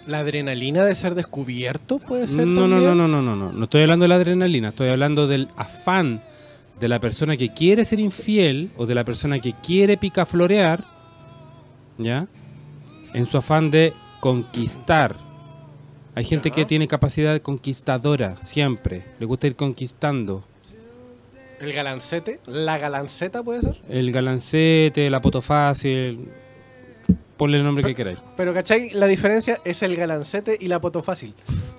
La adrenalina de ser descubierto puede ser. No, no, también? no, no, no, no, no. No estoy hablando de la adrenalina, estoy hablando del afán de la persona que quiere ser infiel o de la persona que quiere picaflorear, ¿ya? En su afán de conquistar. Hay gente que tiene capacidad conquistadora, siempre. Le gusta ir conquistando. El galancete, la galanceta puede ser. El galancete, la poto fácil. Ponle el nombre que queráis. Pero ¿cachai? La diferencia es el galancete y la poto fácil.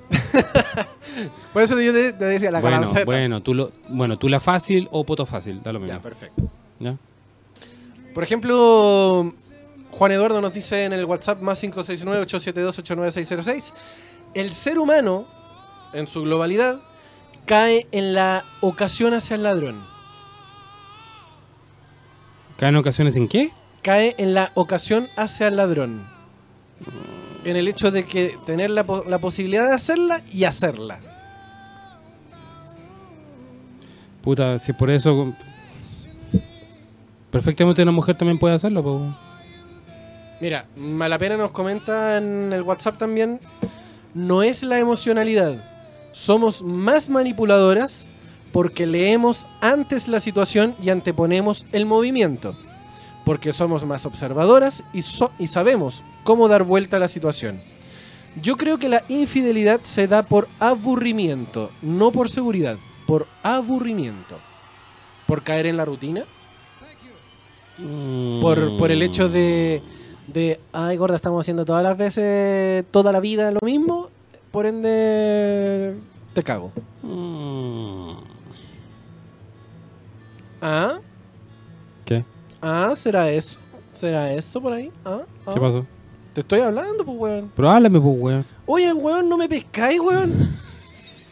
Por eso yo te, te decía la Bueno, galanceta. bueno, tú lo, bueno, tú la fácil o poto fácil, da lo mismo. Ya, perfecto. ¿ya? Por ejemplo, Juan Eduardo nos dice en el WhatsApp más 569-872-89606, el ser humano, en su globalidad, cae en la ocasión hacia el ladrón. ¿Caen ocasiones en qué? Cae en la ocasión hacia el ladrón. En el hecho de que tener la, po- la posibilidad de hacerla y hacerla. Puta, si por eso. Perfectamente una mujer también puede hacerlo, po. Mira, Malapena nos comenta en el WhatsApp también, no es la emocionalidad, somos más manipuladoras porque leemos antes la situación y anteponemos el movimiento, porque somos más observadoras y, so- y sabemos cómo dar vuelta a la situación. Yo creo que la infidelidad se da por aburrimiento, no por seguridad, por aburrimiento. Por caer en la rutina, por, por el hecho de, de, ay gorda, estamos haciendo todas las veces, toda la vida lo mismo, por ende, te cago. Mm. ¿Ah? ¿Ah? ¿Será eso? ¿Será eso por ahí? ¿Ah? ¿Ah? ¿Qué pasó? Te estoy hablando, pues, weón. Pero háblame, pues, weón. Oye, weón, no me pescáis, weón.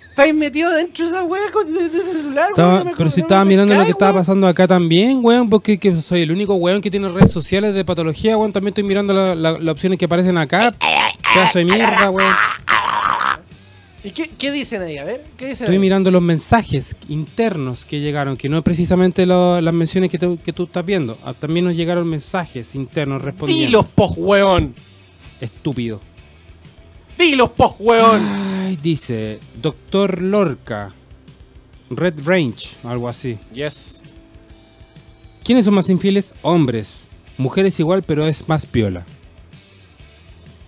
Estáis metido dentro de esa weá con- de, de celular, Estaba- weón. no me- pero si no me estaba mirando lo que estaba pasando acá también, weón, porque que soy el único weón que tiene redes sociales de patología, weón. También estoy mirando la- la- las opciones que aparecen acá. Pedazo de mierda, weón. ¿Y qué, qué dicen ahí? A ver, ¿qué dicen Estoy ahí? mirando los mensajes internos que llegaron, que no es precisamente lo- las menciones que, te- que tú estás viendo. Ah, También nos llegaron mensajes internos respondiendo. Dilos, pos, weón. Estúpido. Dilos, pos. Ay, dice, Doctor Lorca, Red Range, algo así. Yes. ¿Quiénes son más infieles? Hombres. Mujeres igual, pero es más piola.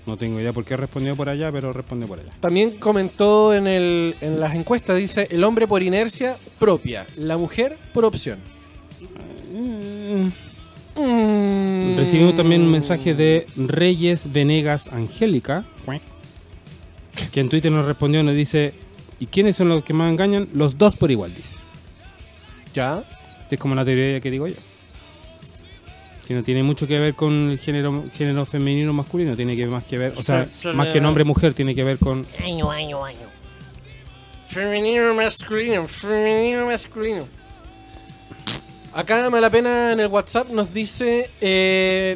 No tengo idea por qué respondió por allá, pero respondió por allá. También comentó en, el, en las encuestas, dice, el hombre por inercia propia, la mujer por opción. Mm. Recibimos también un mensaje de Reyes Venegas Angélica, que en Twitter nos respondió, nos dice, ¿y quiénes son los que más engañan? Los dos por igual, dice. ¿Ya? Esta es como la teoría que digo yo. Que no tiene mucho que ver con el género, género femenino o masculino, tiene que más que ver, o sea, más que nombre mujer, tiene que ver con... Año, año, año. Femenino masculino, femenino masculino. Acá Malapena en el WhatsApp nos dice, eh,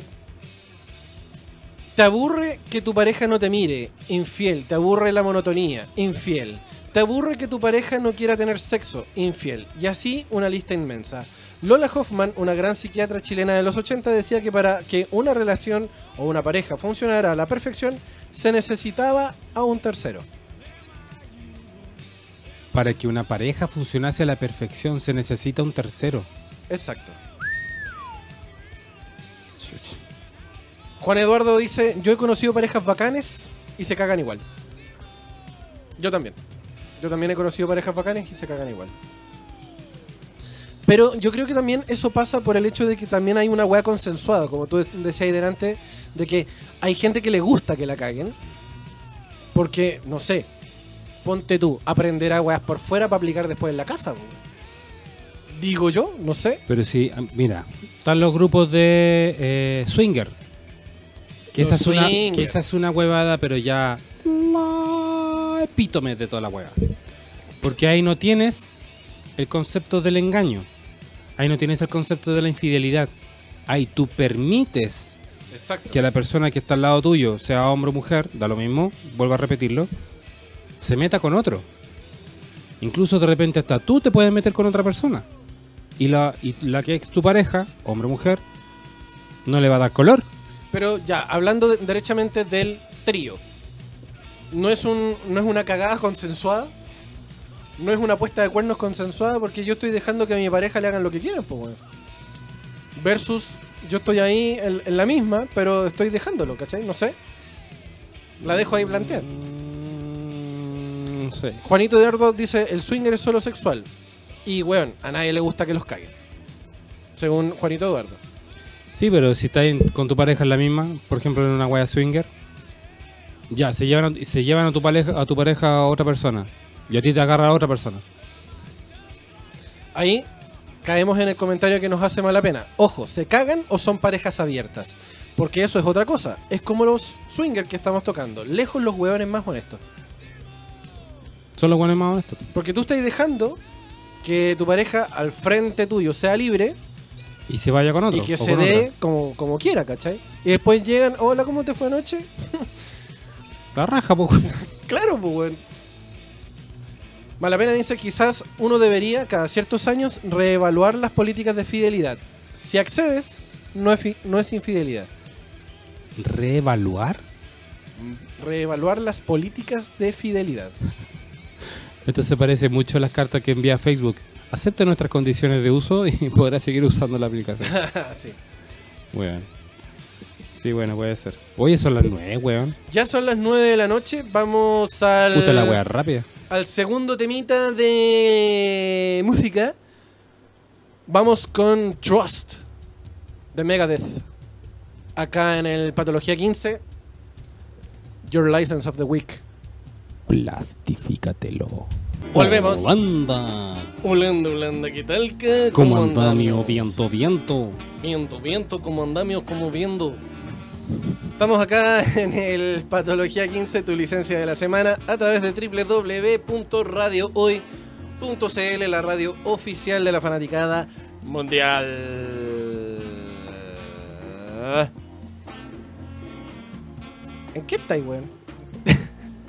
te aburre que tu pareja no te mire, infiel, te aburre la monotonía, infiel. Te aburre que tu pareja no quiera tener sexo, infiel. Y así una lista inmensa. Lola Hoffman, una gran psiquiatra chilena de los 80, decía que para que una relación o una pareja funcionara a la perfección, se necesitaba a un tercero. Para que una pareja funcionase a la perfección se necesita un tercero. Exacto. Juan Eduardo dice, yo he conocido parejas bacanes y se cagan igual. Yo también. Yo también he conocido parejas bacanes y se cagan igual. Pero yo creo que también eso pasa por el hecho de que también hay una weá consensuada, como tú decías ahí delante, de que hay gente que le gusta que la caguen. Porque, no sé, ponte tú, aprender a weas por fuera para aplicar después en la casa. Digo yo, no sé. Pero sí, ah, mira, están los grupos de eh, swinger. Que Los esa, es una, que esa es una huevada, pero ya la epítome de toda la hueva. Porque ahí no tienes el concepto del engaño. Ahí no tienes el concepto de la infidelidad. Ahí tú permites Exacto. que la persona que está al lado tuyo, sea hombre o mujer, da lo mismo, vuelvo a repetirlo, se meta con otro. Incluso de repente hasta tú te puedes meter con otra persona. Y la, y la que es tu pareja, hombre o mujer, no le va a dar color. Pero ya, hablando de- derechamente del trío. No es, un, no es una cagada consensuada. No es una puesta de cuernos consensuada porque yo estoy dejando que a mi pareja le hagan lo que quieran, pues, weón. Versus, yo estoy ahí en, en la misma, pero estoy dejándolo, ¿cachai? No sé. La dejo ahí plantear. Mm, no sé. Juanito Eduardo dice, el swinger es solo sexual. Y, weón, a nadie le gusta que los caguen. Según Juanito Eduardo. Sí, pero si estás con tu pareja en la misma, por ejemplo en una wea swinger, ya, se llevan, a- se llevan a tu pareja a tu pareja a otra persona. Y a ti te agarra a otra persona. Ahí caemos en el comentario que nos hace mala pena. Ojo, ¿se cagan o son parejas abiertas? Porque eso es otra cosa. Es como los swingers que estamos tocando. Lejos los hueones más honestos. Son los buenos más honestos. Porque tú estás dejando que tu pareja al frente tuyo sea libre Y se vaya con otro. y que se dé como, como quiera, ¿cachai? Y después llegan, hola, ¿cómo te fue anoche? La raja, pues. Claro, pues, weón. Malapena dice, quizás uno debería, cada ciertos años, reevaluar las políticas de fidelidad. Si accedes, no es, no es infidelidad. ¿Reevaluar? Reevaluar las políticas de fidelidad. Esto se parece mucho a las cartas que envía Facebook. Acepte nuestras condiciones de uso y podrá seguir usando la aplicación. sí. Weón. Sí, bueno, puede ser. Oye, son las nueve, weón. Ya son las 9 de la noche, vamos al, Puta la wea rápida. Al segundo temita de música. Vamos con Trust de Megadeth. Acá en el Patología 15. Your License of the Week. Plastifícatelo. Volvemos. Holanda. Holanda, Holanda, ¿qué tal? ¿Cómo andamio, andamos? viento, viento. Viento, viento, como andamios, como viendo. Estamos acá en el Patología 15, tu licencia de la semana, a través de www.radiohoy.cl, la radio oficial de la fanaticada mundial. ¿En qué estáis, weón?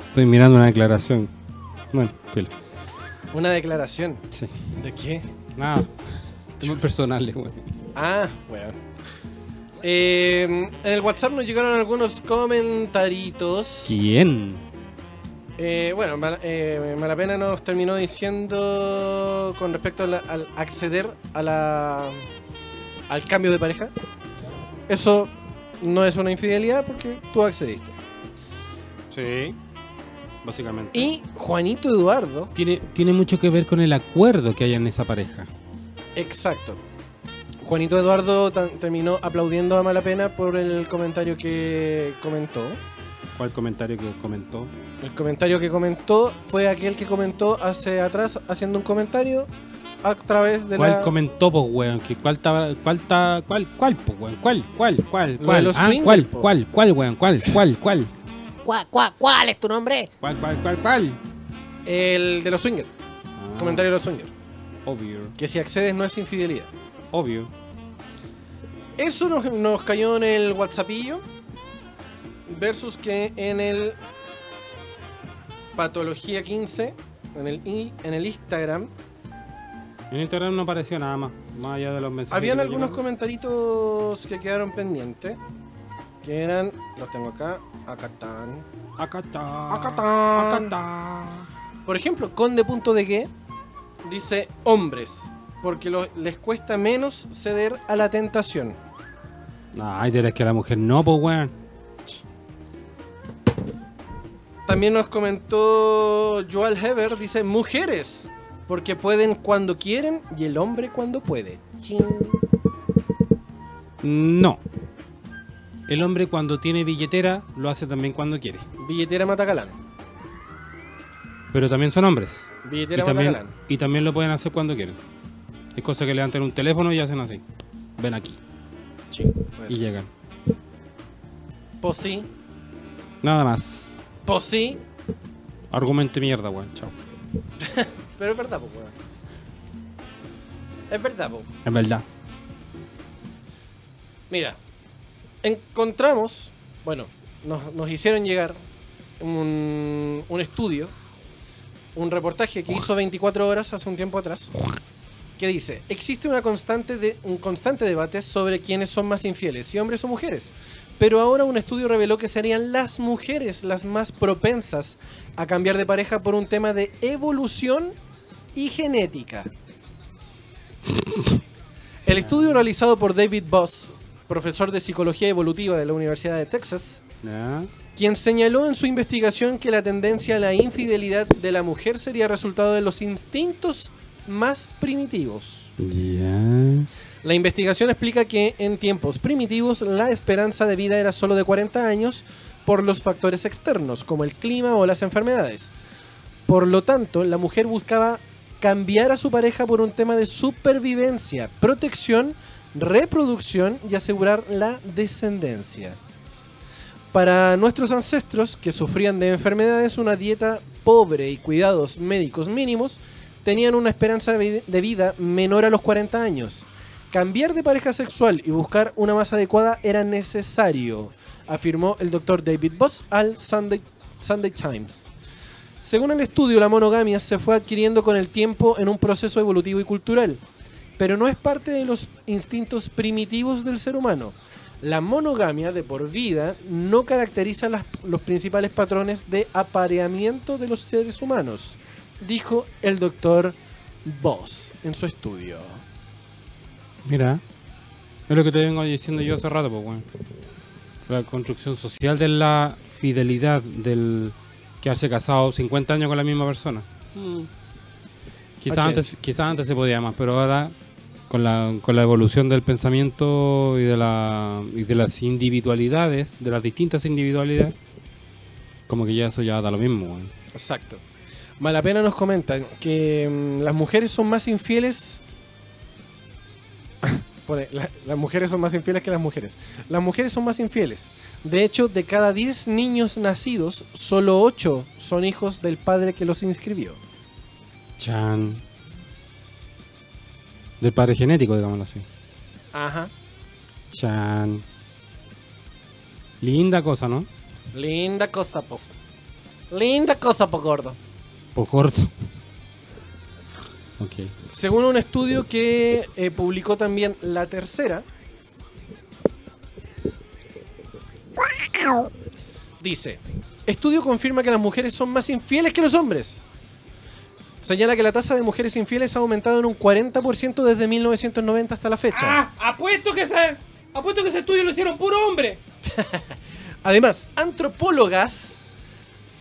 Estoy mirando una declaración. Bueno, filo. Una declaración. Sí. ¿De qué? Nada. Es muy personal, weón. Ah, weón. Eh, en el WhatsApp nos llegaron algunos comentaritos. ¿Quién? Eh, bueno, Mal- eh, Malapena nos terminó diciendo con respecto a la- al acceder a la, al cambio de pareja. Eso no es una infidelidad porque tú accediste. Sí. Básicamente. Y Juanito Eduardo, Tiene, tiene mucho que ver con el acuerdo que hay en esa pareja. exacto. Juanito Eduardo terminó aplaudiendo a Malapena por el comentario que comentó. ¿Cuál comentario que comentó? El comentario que comentó fue aquel que comentó hace atrás haciendo un comentario a través de ¿Cuál la... comentó, pues, weón? ¿Que ¿Cuál estaba, cuál está, cuál, cuál, pues, weón? ¿Cuál, cuál, cuál, cuál? Ah, ¿Cuál, po. cuál, cuál, weón? ¿Cuál, cuál, cuál? ¿Cuál, cuál, cuál es tu nombre? ¿Cuál, cuál, cuál, cuál? El de los swingers. Ah, Comentario de los swingers. Obvio, Que si accedes no es infidelidad. Obvio. Eso nos, nos cayó en el WhatsAppillo. Versus que en el Patología 15, en el, en el Instagram, En Instagram no apareció nada más, más allá de los mensajes. habían algunos llegaron. comentaritos que quedaron pendientes. Que eran, los tengo acá, acá están. Acá está. Acá está. Acá está. Por ejemplo, Conde.de dice hombres, porque lo- les cuesta menos ceder a la tentación. Ay, de que la mujer no, pues, weón. También nos comentó Joel Heber, dice mujeres, porque pueden cuando quieren y el hombre cuando puede. No. El hombre cuando tiene billetera lo hace también cuando quiere. Billetera Matacalán. Pero también son hombres. Y Billetera también, Matacalán. y también lo pueden hacer cuando quieren. Es cosa que levantan un teléfono y hacen así. Ven aquí. Pues, Y llegan. Pues sí, Nada más. pues sí, Argumento de mierda, weón. Chao. pero es verdad, pues, weón. Es verdad, pues. Es verdad. Mira, encontramos, bueno, nos, nos hicieron llegar un, un estudio, un reportaje que hizo 24 horas hace un tiempo atrás, que dice, existe una constante de, un constante debate sobre quiénes son más infieles, si hombres o mujeres. Pero ahora un estudio reveló que serían las mujeres las más propensas a cambiar de pareja por un tema de evolución y genética. El estudio realizado por David Boss, profesor de psicología evolutiva de la Universidad de Texas, quien señaló en su investigación que la tendencia a la infidelidad de la mujer sería resultado de los instintos más primitivos. La investigación explica que en tiempos primitivos la esperanza de vida era solo de 40 años por los factores externos, como el clima o las enfermedades. Por lo tanto, la mujer buscaba cambiar a su pareja por un tema de supervivencia, protección, reproducción y asegurar la descendencia. Para nuestros ancestros que sufrían de enfermedades, una dieta pobre y cuidados médicos mínimos tenían una esperanza de vid- de vida menor a los 40 años. Cambiar de pareja sexual y buscar una más adecuada era necesario, afirmó el doctor David Boss al Sunday, Sunday Times. Según el estudio, la monogamia se fue adquiriendo con el tiempo en un proceso evolutivo y cultural, pero no es parte de los instintos primitivos del ser humano. La monogamia de por vida no caracteriza los principales patrones de apareamiento de los seres humanos, dijo el doctor Boss en su estudio. Mira. Es lo que te vengo diciendo yo hace rato, pues, weón. La construcción social de la fidelidad del quedarse casado 50 años con la misma persona. Quizás H. antes, quizás antes se podía más, pero ahora con la, con la evolución del pensamiento y de, la, y de las individualidades, de las distintas individualidades, como que ya eso ya da lo mismo, weón. Exacto. Malapena nos comenta que mm, las mujeres son más infieles. Pone, "La- las mujeres son más infieles que las mujeres. Las mujeres son más infieles. De hecho, de cada 10 niños nacidos, solo 8 son hijos del padre que los inscribió. Chan. Del padre genético, digámoslo así. Ajá. Chan. Linda cosa, ¿no? Linda cosa, po. Linda cosa, po gordo. Por corto. Ok. Según un estudio que eh, publicó también La Tercera, dice, estudio confirma que las mujeres son más infieles que los hombres. Señala que la tasa de mujeres infieles ha aumentado en un 40% desde 1990 hasta la fecha. ¡Ah! Apuesto que ese, apuesto que ese estudio lo hicieron puro hombre. Además, antropólogas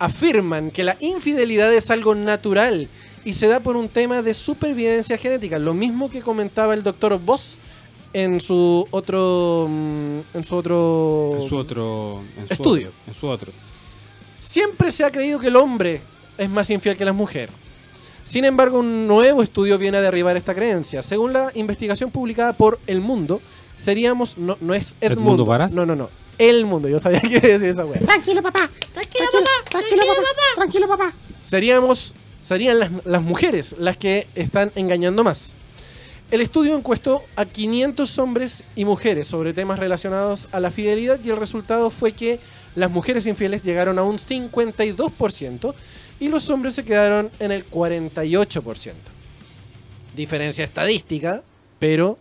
afirman que la infidelidad es algo natural y se da por un tema de supervivencia genética, lo mismo que comentaba el doctor Voss en su otro mm, en su otro En su otro en su Estudio. otro- en su otro. Siempre se ha creído que el hombre es más infiel que la mujer. Sin embargo, un nuevo estudio viene a derribar esta creencia. Según la investigación publicada por El Mundo, seríamos. No, no es ¿Edmundo Edmundo. Varas? No, no, no. El Mundo. Yo sabía que iba a decir esa wea. Tranquilo, papá. Tranquilo, papá. Tranquilo, papá. Tranquilo, papá. Seríamos. Serían las, las mujeres las que están engañando más. El estudio encuestó a 500 hombres y mujeres sobre temas relacionados a la fidelidad y el resultado fue que las mujeres infieles llegaron a un 52% y los hombres se quedaron en el 48%. Diferencia estadística, pero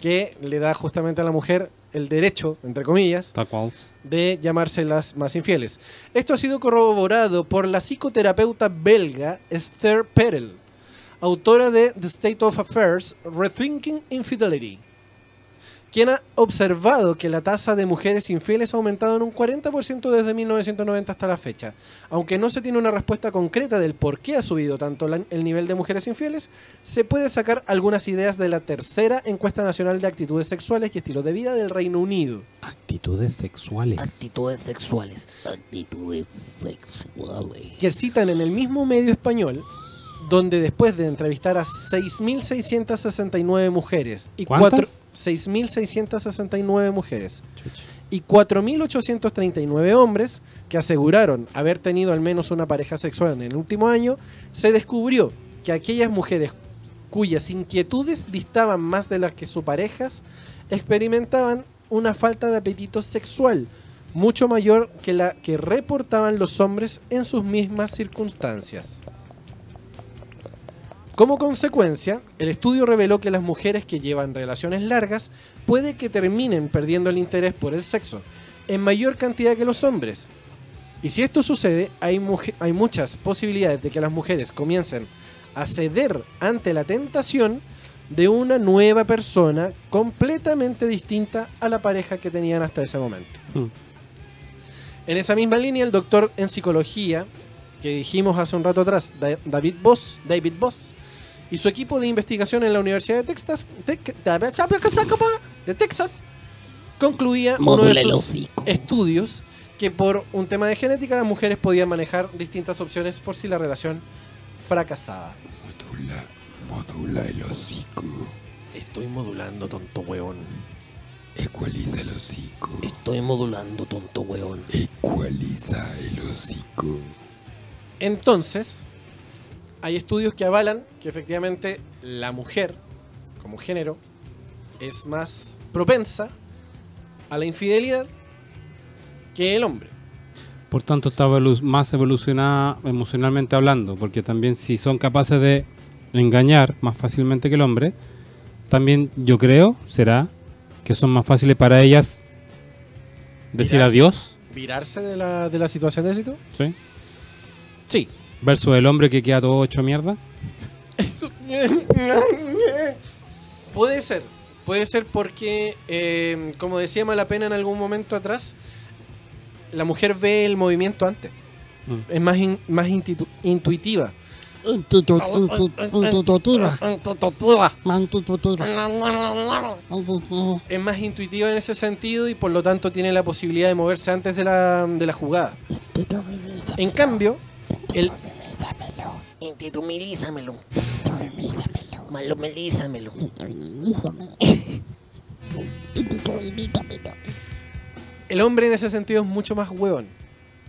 que le da justamente a la mujer el derecho, entre comillas, de llamarse las más infieles. Esto ha sido corroborado por la psicoterapeuta belga Esther Perel, autora de The State of Affairs Rethinking Infidelity, quien ha observado que la tasa de mujeres infieles ha aumentado en un 40% desde 1990 hasta la fecha. Aunque no se tiene una respuesta concreta del por qué ha subido tanto la- el nivel de mujeres infieles, se puede sacar algunas ideas de la tercera encuesta nacional de actitudes sexuales y estilos de vida del Reino Unido. Actitudes sexuales. Actitudes sexuales. Actitudes sexuales. que citan en el mismo medio español, donde después de entrevistar a 6.669 mujeres y ¿Cuántas? cuatro- 6.669 mujeres y 4.839 hombres que aseguraron haber tenido al menos una pareja sexual en el último año, se descubrió que aquellas mujeres cuyas inquietudes distaban más de las que sus parejas experimentaban una falta de apetito sexual mucho mayor que la que reportaban los hombres en sus mismas circunstancias. Como consecuencia, el estudio reveló que las mujeres que llevan relaciones largas puede que terminen perdiendo el interés por el sexo en mayor cantidad que los hombres. Y si esto sucede, hay, muchas posibilidades de que las mujeres comiencen a ceder ante la tentación de una nueva persona completamente distinta a la pareja que tenían hasta ese momento. Hmm. En esa misma línea, el doctor en psicología, que dijimos hace un rato atrás, Da- David Voss, David Voss, y su equipo de investigación en la Universidad de Texas, de Texas, concluía uno de sus estudios que por un tema de genética las mujeres podían manejar distintas opciones por si la relación fracasaba. Modula, modula el hocico. Estoy modulando, tonto weón. Ecualiza el hocico. Estoy modulando, tonto weón. Ecualiza el hocico. Entonces, hay estudios que avalan que efectivamente la mujer, como género, es más propensa a la infidelidad que el hombre. Por tanto, está evolu- más evolucionada emocionalmente hablando, porque también si son capaces de engañar más fácilmente que el hombre, también yo creo, será, que son más fáciles para ellas decir adiós, ¿Virarse de la, de la situación de éxito? ¿sí? Sí. Versus el hombre que queda todo hecho mierda. Puede ser. Puede ser porque, eh, como decía Malapena en algún momento atrás, la mujer ve el movimiento antes. Mm. Es más, in- más intitu- intuitiva. Intu-. Es más intuitiva en ese sentido y por lo tanto tiene la posibilidad de moverse antes de la, de la jugada. En cambio, el, Intitumelízamelo. Malo melízamelo. el hombre en ese sentido es mucho más hueón.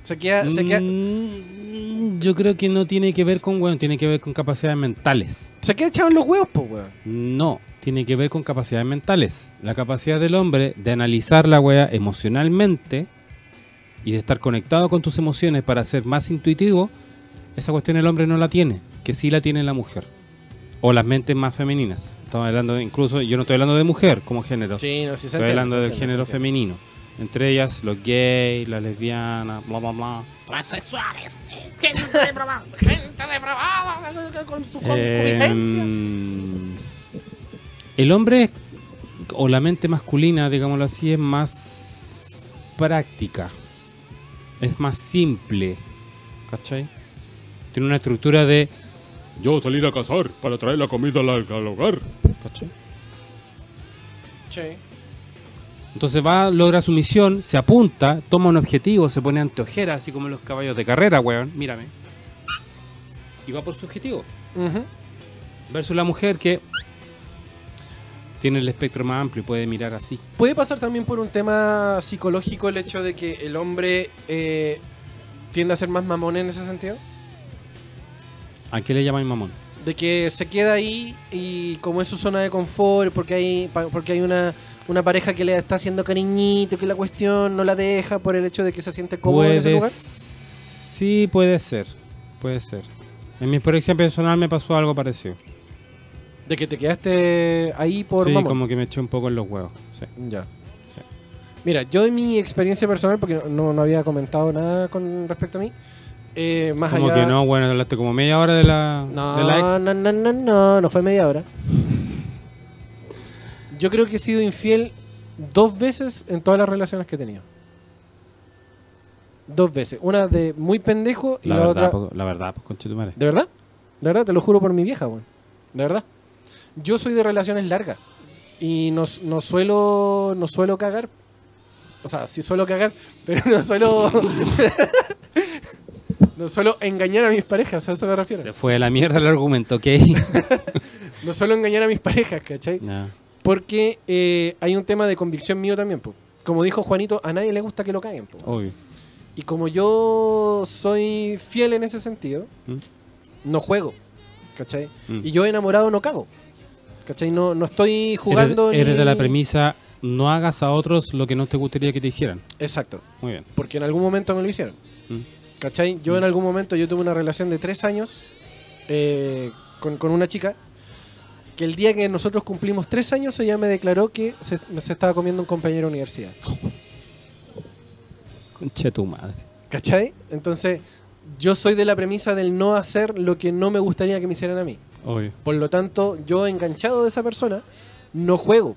Se queda, se queda, Mm, yo creo que no tiene que ver con weón, tiene que ver con capacidades mentales. se queda echado en los huevos, pues, weón. No, tiene que ver con capacidades mentales. La capacidad del hombre de analizar la wea emocionalmente y de estar conectado con tus emociones para ser más intuitivo, esa cuestión el hombre no la tiene, que sí la tiene la mujer. O las mentes más femeninas. Estamos hablando de- incluso, yo no estoy hablando de mujer como género, Sí, no, sí se estoy entiende, hablando se del entiende, género se femenino. Entre ellas los gays, las lesbianas, bla bla bla. Transexuales. Gente depravada. Gente depravada. Con su concupiscencia. Em, el hombre o la mente masculina, digámoslo así, es más práctica, es más simple, ¿Cachai? Tiene una estructura de yo salir a cazar para traer la comida al, al hogar. ¿Cachai? Sí. Entonces va, logra su misión, se apunta, toma un objetivo, se pone ante ojeras, así como los caballos de carrera, weón. Mírame. Y va por su objetivo. Versus la mujer que tiene el espectro más amplio y puede mirar así. Puede pasar también por un tema psicológico el hecho de que el hombre eh, tiende a ser más mamón en ese sentido. ¿A qué le llaman mamón? De que se queda ahí y como es su zona de confort, porque hay, porque hay una, una pareja que le está haciendo cariñito, que la cuestión no la deja por el hecho de que se siente cómodo en ese lugar. Sí, puede ser. Puede ser. En mi experiencia personal me pasó algo parecido. De que te quedaste ahí por sí, mamón. como que me eché un poco en los huevos. sí. Ya. Mira, yo en mi experiencia personal, porque no, no había comentado nada con respecto a mí, eh, más Como allá... que no, bueno, hablaste como media hora de la, No, de la ex. no, no, no, no, no fue media hora. Yo creo que he sido infiel dos veces en todas las relaciones que he tenido. Dos veces. Una de muy pendejo y La, la, verdad, otra... po- la verdad, pues conchetumare. ¿De verdad? De verdad, te lo juro por mi vieja, weón. De verdad. Yo soy de relaciones largas. Y no, no suelo. No suelo cagar. O sea, sí suelo cagar, pero no suelo. no suelo engañar a mis parejas, a eso me refiero. Se fue a la mierda el argumento, ¿ok? No suelo engañar a mis parejas, ¿cachai? Ya. Porque eh, hay un tema de convicción mío también, po. Como dijo Juanito, a nadie le gusta que lo caguen, po. Obvio. Y como yo soy fiel en ese sentido, ¿Mm? no juego, ¿cachai? Mm. Y yo enamorado no cago, ¿cachai? No, no estoy jugando Eres, eres ni- de la premisa, no hagas a otros lo que no te gustaría que te hicieran. Exacto, Muy bien. porque en algún momento me lo hicieron, Mm. ¿Cachai? Yo en algún momento yo tuve una relación de tres años eh, con, con una chica que el día que nosotros cumplimos tres años ella me declaró que se, se estaba comiendo un compañero de universidad. Conche tu madre. ¿Cachai? Entonces, yo soy de la premisa del no hacer lo que no me gustaría que me hicieran a mí. Obvio. Por lo tanto, yo enganchado de esa persona, no juego.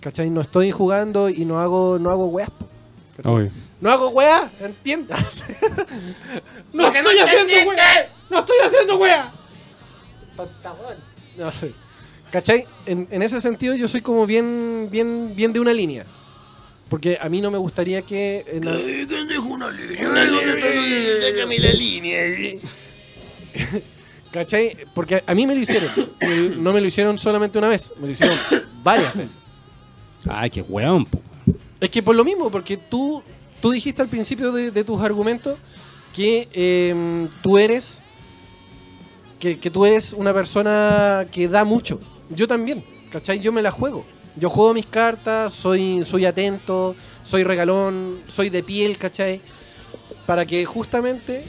¿Cachai? No estoy jugando y no hago, no hago weas. No hago weas, ¿entiendas? ¡No estoy haciendo, güey! ¡No estoy haciendo wea! Tonta, weón. No sé. ¿Cachai? En, en ese sentido yo soy como bien, bien, bien de una línea. Porque a mí no me gustaría que... en la- Déjame la línea. eh. ¿Cachai? Porque a mí me lo hicieron. No me lo hicieron solamente una vez, me lo hicieron varias veces. Ay, qué weón, po. Es que por lo mismo, porque tú, tú dijiste al principio de, de tus argumentos que eh, tú eres que, que tú eres una persona que da mucho. Yo también, ¿cachai? Yo me la juego. Yo juego mis cartas, soy, soy atento, soy regalón, soy de piel, ¿cachai? Para que justamente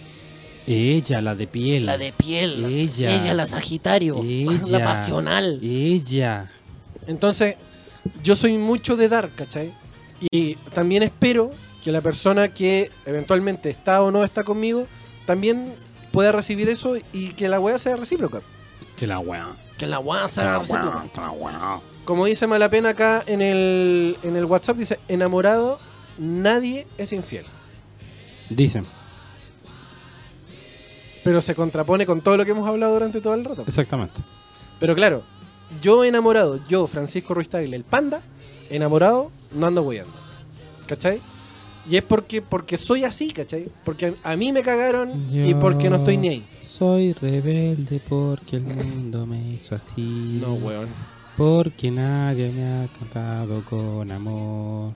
Ella, la de piel. La de piel. Ella. Ella, la Sagitario. Ella. La pasional. Ella. Entonces, yo soy mucho de dar, ¿cachai? Y también espero que la persona que eventualmente está o no está conmigo también pueda recibir eso y que la weá sea recíproca. Que la weón. Que la guasa. recíproca. Como dice Malapena acá en el, en el WhatsApp, dice, enamorado, nadie es infiel. Dicen. Pero se contrapone con todo lo que hemos hablado durante todo el rato. Exactamente. Pero claro, yo enamorado, yo, Francisco Ruiz Tagle, el panda, enamorado, no ando weyando. ¿Cachai? Y es porque, porque soy así, ¿cachai? Porque a, a mí me cagaron y porque no estoy ni ahí. Soy rebelde porque el mundo me hizo así. No, weón. Porque nadie me ha cantado con amor.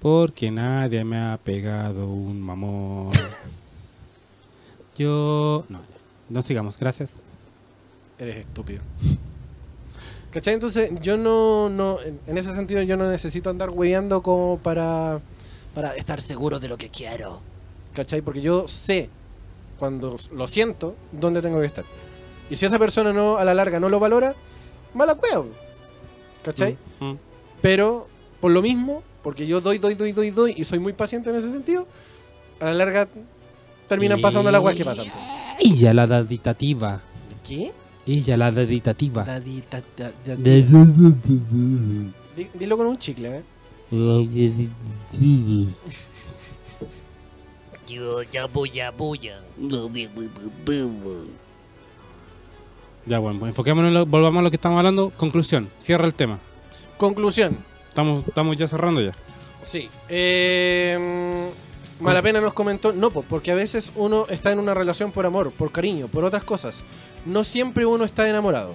Porque nadie me ha pegado un mamón. Yo. No, no sigamos, gracias. Eres estúpido. ¿Cachai? Entonces, yo no, no en, ese sentido, yo no necesito andar weyando como para, para estar seguro de lo que quiero. ¿Cachai? Porque yo sé, cuando lo siento, dónde tengo que estar. Y si esa persona no a la larga no lo valora, mala cueva. ¿Cachai? Mm, mm. Pero, por lo mismo, porque yo doy, doy, doy, doy, doy, y soy muy paciente en ese sentido, a la larga terminan pasando las weas que pasan. po. Ella, la daditativa. ¿Qué? Ella, la daditativa. Dadita, da- da- Di- Dilo con un chicle, ¿eh? Yo ya voy a bulla. No me bebo. Ya, bueno, pues enfoquémonos, en lo- volvamos a lo que estamos hablando. Conclusión, cierra el tema. Conclusión. Estamos, estamos ya cerrando ya. Sí. Eh, Malapena nos comentó, no, po, porque a veces uno está en una relación por amor, por cariño, por otras cosas. No siempre uno está enamorado.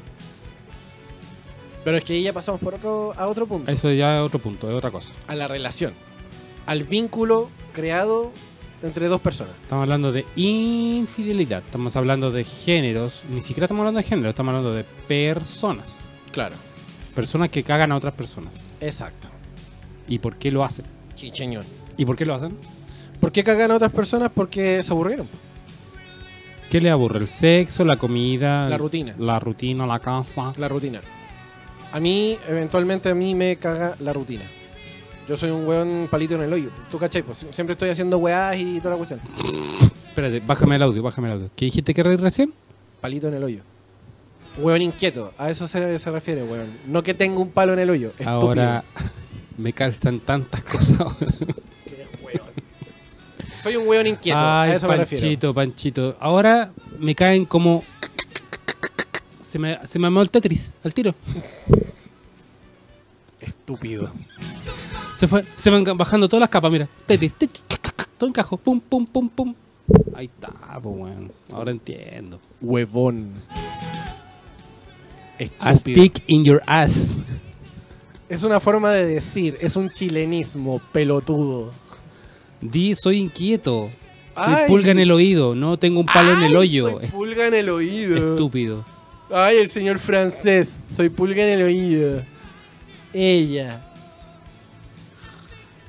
Pero es que ahí ya pasamos por otro, a otro punto. Eso ya es otro punto, es otra cosa. A la relación. Al vínculo creado entre dos personas. Estamos hablando de infidelidad, estamos hablando de géneros, ni siquiera estamos hablando de género, estamos hablando de personas. Claro. Personas que cagan a otras personas. Exacto. ¿Y por qué lo hacen? Chicheñón. ¿Y por qué lo hacen? ¿Por qué cagan a otras personas? Porque se aburrieron. ¿Qué le aburre? ¿El sexo, la comida? La rutina. La rutina, la casa. La rutina. A mí, eventualmente, a mí me caga la rutina. Yo soy un weón palito en el hoyo. ¿Tú cachai? Pues siempre estoy haciendo weás y toda la cuestión. Espérate, bájame el audio, bájame el audio. ¿Qué dijiste que era recién? Palito en el hoyo. Weón inquieto. A eso se, se refiere, weón. No que tenga un palo en el hoyo. Estúpido. Ahora me calzan tantas cosas. Soy un weón inquieto. Ay, a eso me refiero. Panchito, Panchito. Ahora me caen como... Se me, se me amó el Tetris, al tiro. Estúpido. Se, fue, se van bajando todas las capas, mira. Tetris, tic, todo encajo. Pum, pum, pum, pum. Ahí está, pues, weón. Ahora entiendo. Huevón. A stick in your ass. Es una forma de decir. Es un chilenismo pelotudo. Di, soy inquieto. Soy Ay. pulga en el oído. No tengo un palo en el hoyo. Soy pulga en el oído. Estúpido. Ay, el señor francés. Soy pulga en el oído. Ella.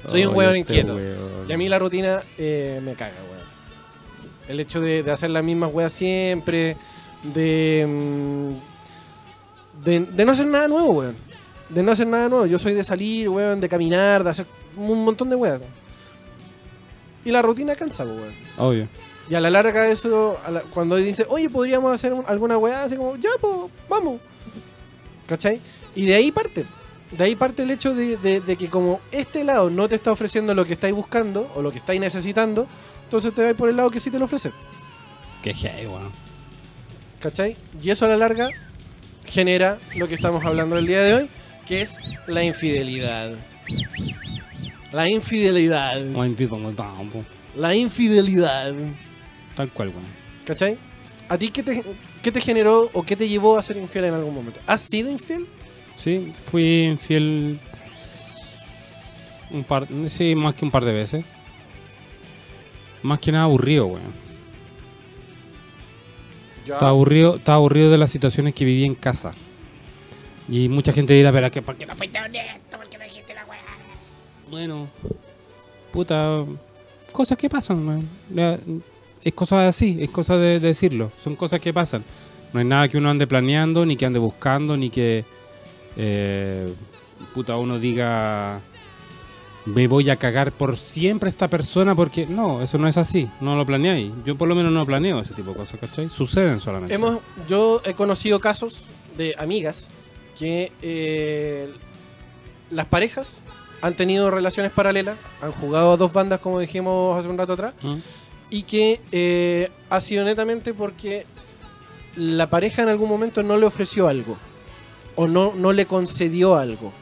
Soy un weón este inquieto. weón. Y a mí la rutina eh, me caga, weón. El hecho de, de hacer las mismas weas siempre. De, mm, de. de no hacer nada nuevo, weón. De no hacer nada nuevo. Yo soy de salir, weón, de caminar, de hacer un montón de weas. Y la rutina cansa, weón. Obvio. Y a la larga eso, la- cuando dice, oye, podríamos hacer un- alguna weá, así como, ya, pues, vamos. ¿Cachai? Y de ahí parte. De ahí parte el hecho de, de- de que como este lado no te está ofreciendo lo que estáis buscando o lo que estáis necesitando, entonces te vais por el lado que sí te lo ofrece. Qué gay, weón. ¿Cachai? Y eso a la larga genera lo que estamos hablando el día de hoy, que es la infidelidad. La infidelidad. No invito a tanto. La infidelidad. Tal cual, weón. ¿Cachai? ¿A ti qué te, qué te generó o qué te llevó a ser infiel en algún momento? ¿Has sido infiel? Sí, fui infiel un par, sí, más que un par de veces. Más que nada aburrido, weón. Estaba aburrido, estaba aburrido de las situaciones que vivía en casa. Y mucha gente dirá, pero ¿por qué no fuiste honesto? ¿Por qué no dijiste la weá? Bueno, puta, cosas que pasan, weón. Es cosa así, es cosa de, de decirlo. Son cosas que pasan. No hay nada que uno ande planeando, ni que ande buscando, ni que eh, puta uno diga me voy a cagar por siempre esta persona porque no, eso no es así, no lo planeáis. Yo por lo menos no planeo ese tipo de cosas, ¿cachai? Suceden solamente. Hemos, yo he conocido casos de amigas que eh, las parejas han tenido relaciones paralelas, han jugado a dos bandas como dijimos hace un rato atrás, ¿Mm? Y que eh, ha sido netamente porque la pareja en algún momento no le ofreció algo o no, no le concedió algo.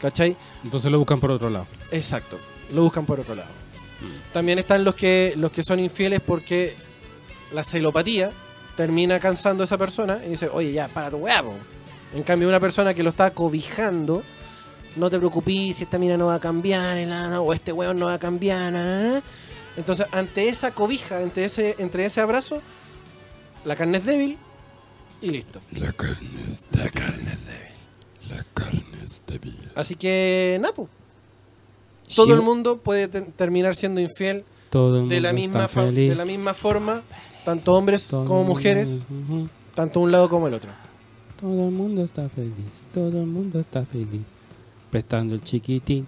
¿Cachai? Entonces lo buscan por otro lado. Exacto, lo buscan por otro lado. También están los que, los que son infieles porque la celopatía termina cansando a esa persona y dice, oye, ya, para tu po". En cambio, una persona que lo está cobijando, no te preocupes, si esta mina no va a cambiar, el o este weón no va a cambiar, na, na, na". Entonces ante esa cobija, entre ese, entre ese abrazo, la carne es débil y listo. La carne es débil. La carne es débil. La carne es débil. Así que, Napo, todo Sí, el mundo puede te- terminar siendo infiel todo el de la, misma feliz. de la misma forma, tanto hombres Todo como mundo- mujeres, tanto un lado como el otro. Todo el mundo está feliz, todo el mundo está feliz. Prestando el chiquitín.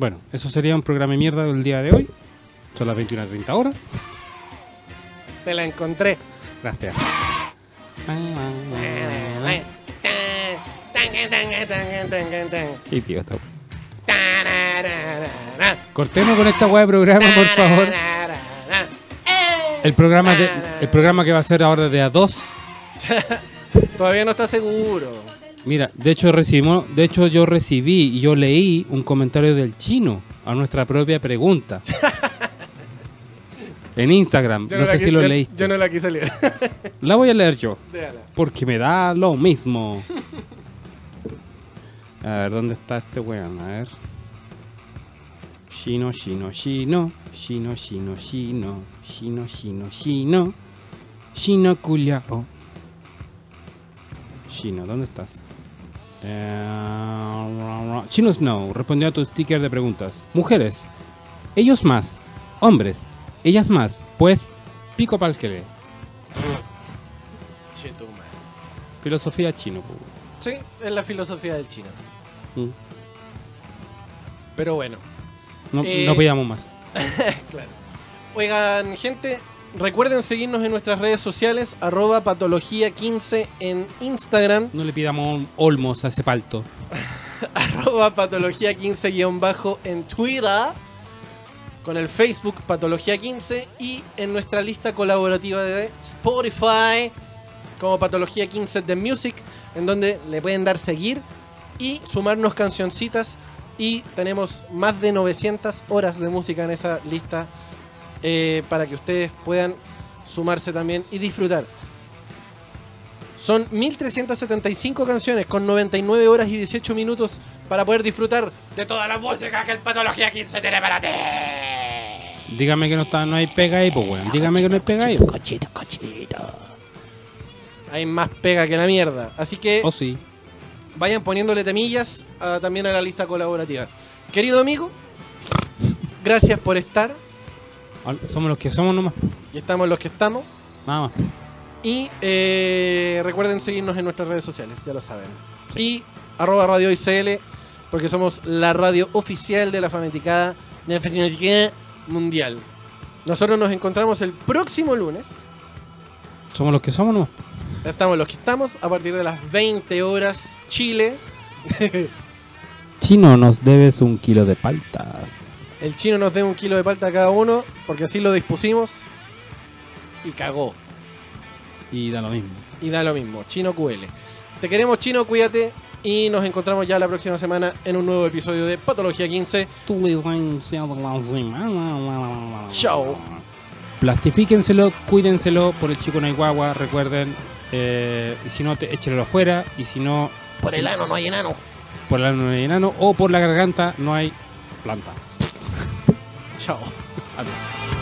Bueno, eso sería un programa de mierda del día de hoy. Son las 21.30 horas. Te la encontré. Gracias. Idiota. Cortemos con esta weá de programa, por favor. El programa, de- el programa que va a ser ahora de a dos. Todavía no está seguro. Mira, de hecho recibimos, de hecho yo recibí y yo leí un comentario del chino a nuestra propia pregunta. en Instagram, Yo no sé si lo yo- leíste. Yo no la quise leer. La voy a leer yo, Déjala. porque me da lo mismo. A ver, ¿dónde está este weón? A ver. Shino, shino, shino. Shino, shino, shino. Shino, shino, shino. Shino culiao. Shino, ¿dónde estás? Eh, Chino Snow respondió a tu sticker de preguntas. Mujeres, ellos más. Hombres, ellas más. Pues, pico pa'l que le. Filosofía chino. Sí, es la filosofía del chino. Mm. Pero bueno, No, Eh, no más. claro. Oigan, gente, recuerden seguirnos en nuestras redes sociales, arroba patología15 en Instagram, No le pidamos olmos a ese palto. arroba patología15-bajo en Twitter, con el Facebook Patología15 y en nuestra lista colaborativa de Spotify como Patología 15 The Music, en donde le pueden dar seguir y sumarnos cancioncitas y tenemos más de 900 horas de música en esa lista eh, para que ustedes puedan sumarse también y disfrutar. Son 1375 canciones con 99 horas y 18 minutos para poder disfrutar de toda la música que el Patología 15 tiene para ti. Dígame que no está, no hay pega ahí, pues weón. Dígame que no hay pega ahí. Cochito, cochito. Hay más pega que la mierda. Así que Oh, sí. vayan poniéndole temillas ah, también a la lista colaborativa. Querido amigo, gracias por estar. Somos los que somos nomás. Y estamos los que estamos. Nada más. Y eh, recuerden seguirnos en nuestras redes sociales, ya lo saben. Y arroba radio ICL, porque somos la radio oficial de la fanaticada, de la fanaticada mundial. Nosotros nos encontramos el próximo lunes. Somos los que somos nomás. Estamos los que estamos a partir de las 20 horas Chile. Chino, nos debes un kilo de paltas. El chino nos dé un kilo de palta a cada uno, porque así lo dispusimos. Y cagó. Y da lo mismo. Y da lo mismo. Chino QL. Te queremos, chino, cuídate. Y nos encontramos ya la próxima semana en un nuevo episodio de Patología 15. Chao. Plastifíquenselo, cuídenselo por el chico no hay guagua, recuerden. eh, y si no, te, échenlo afuera. Y si no, Por el ano no hay enano. por el ano no hay enano. O por la garganta no hay planta. Chao. Adiós.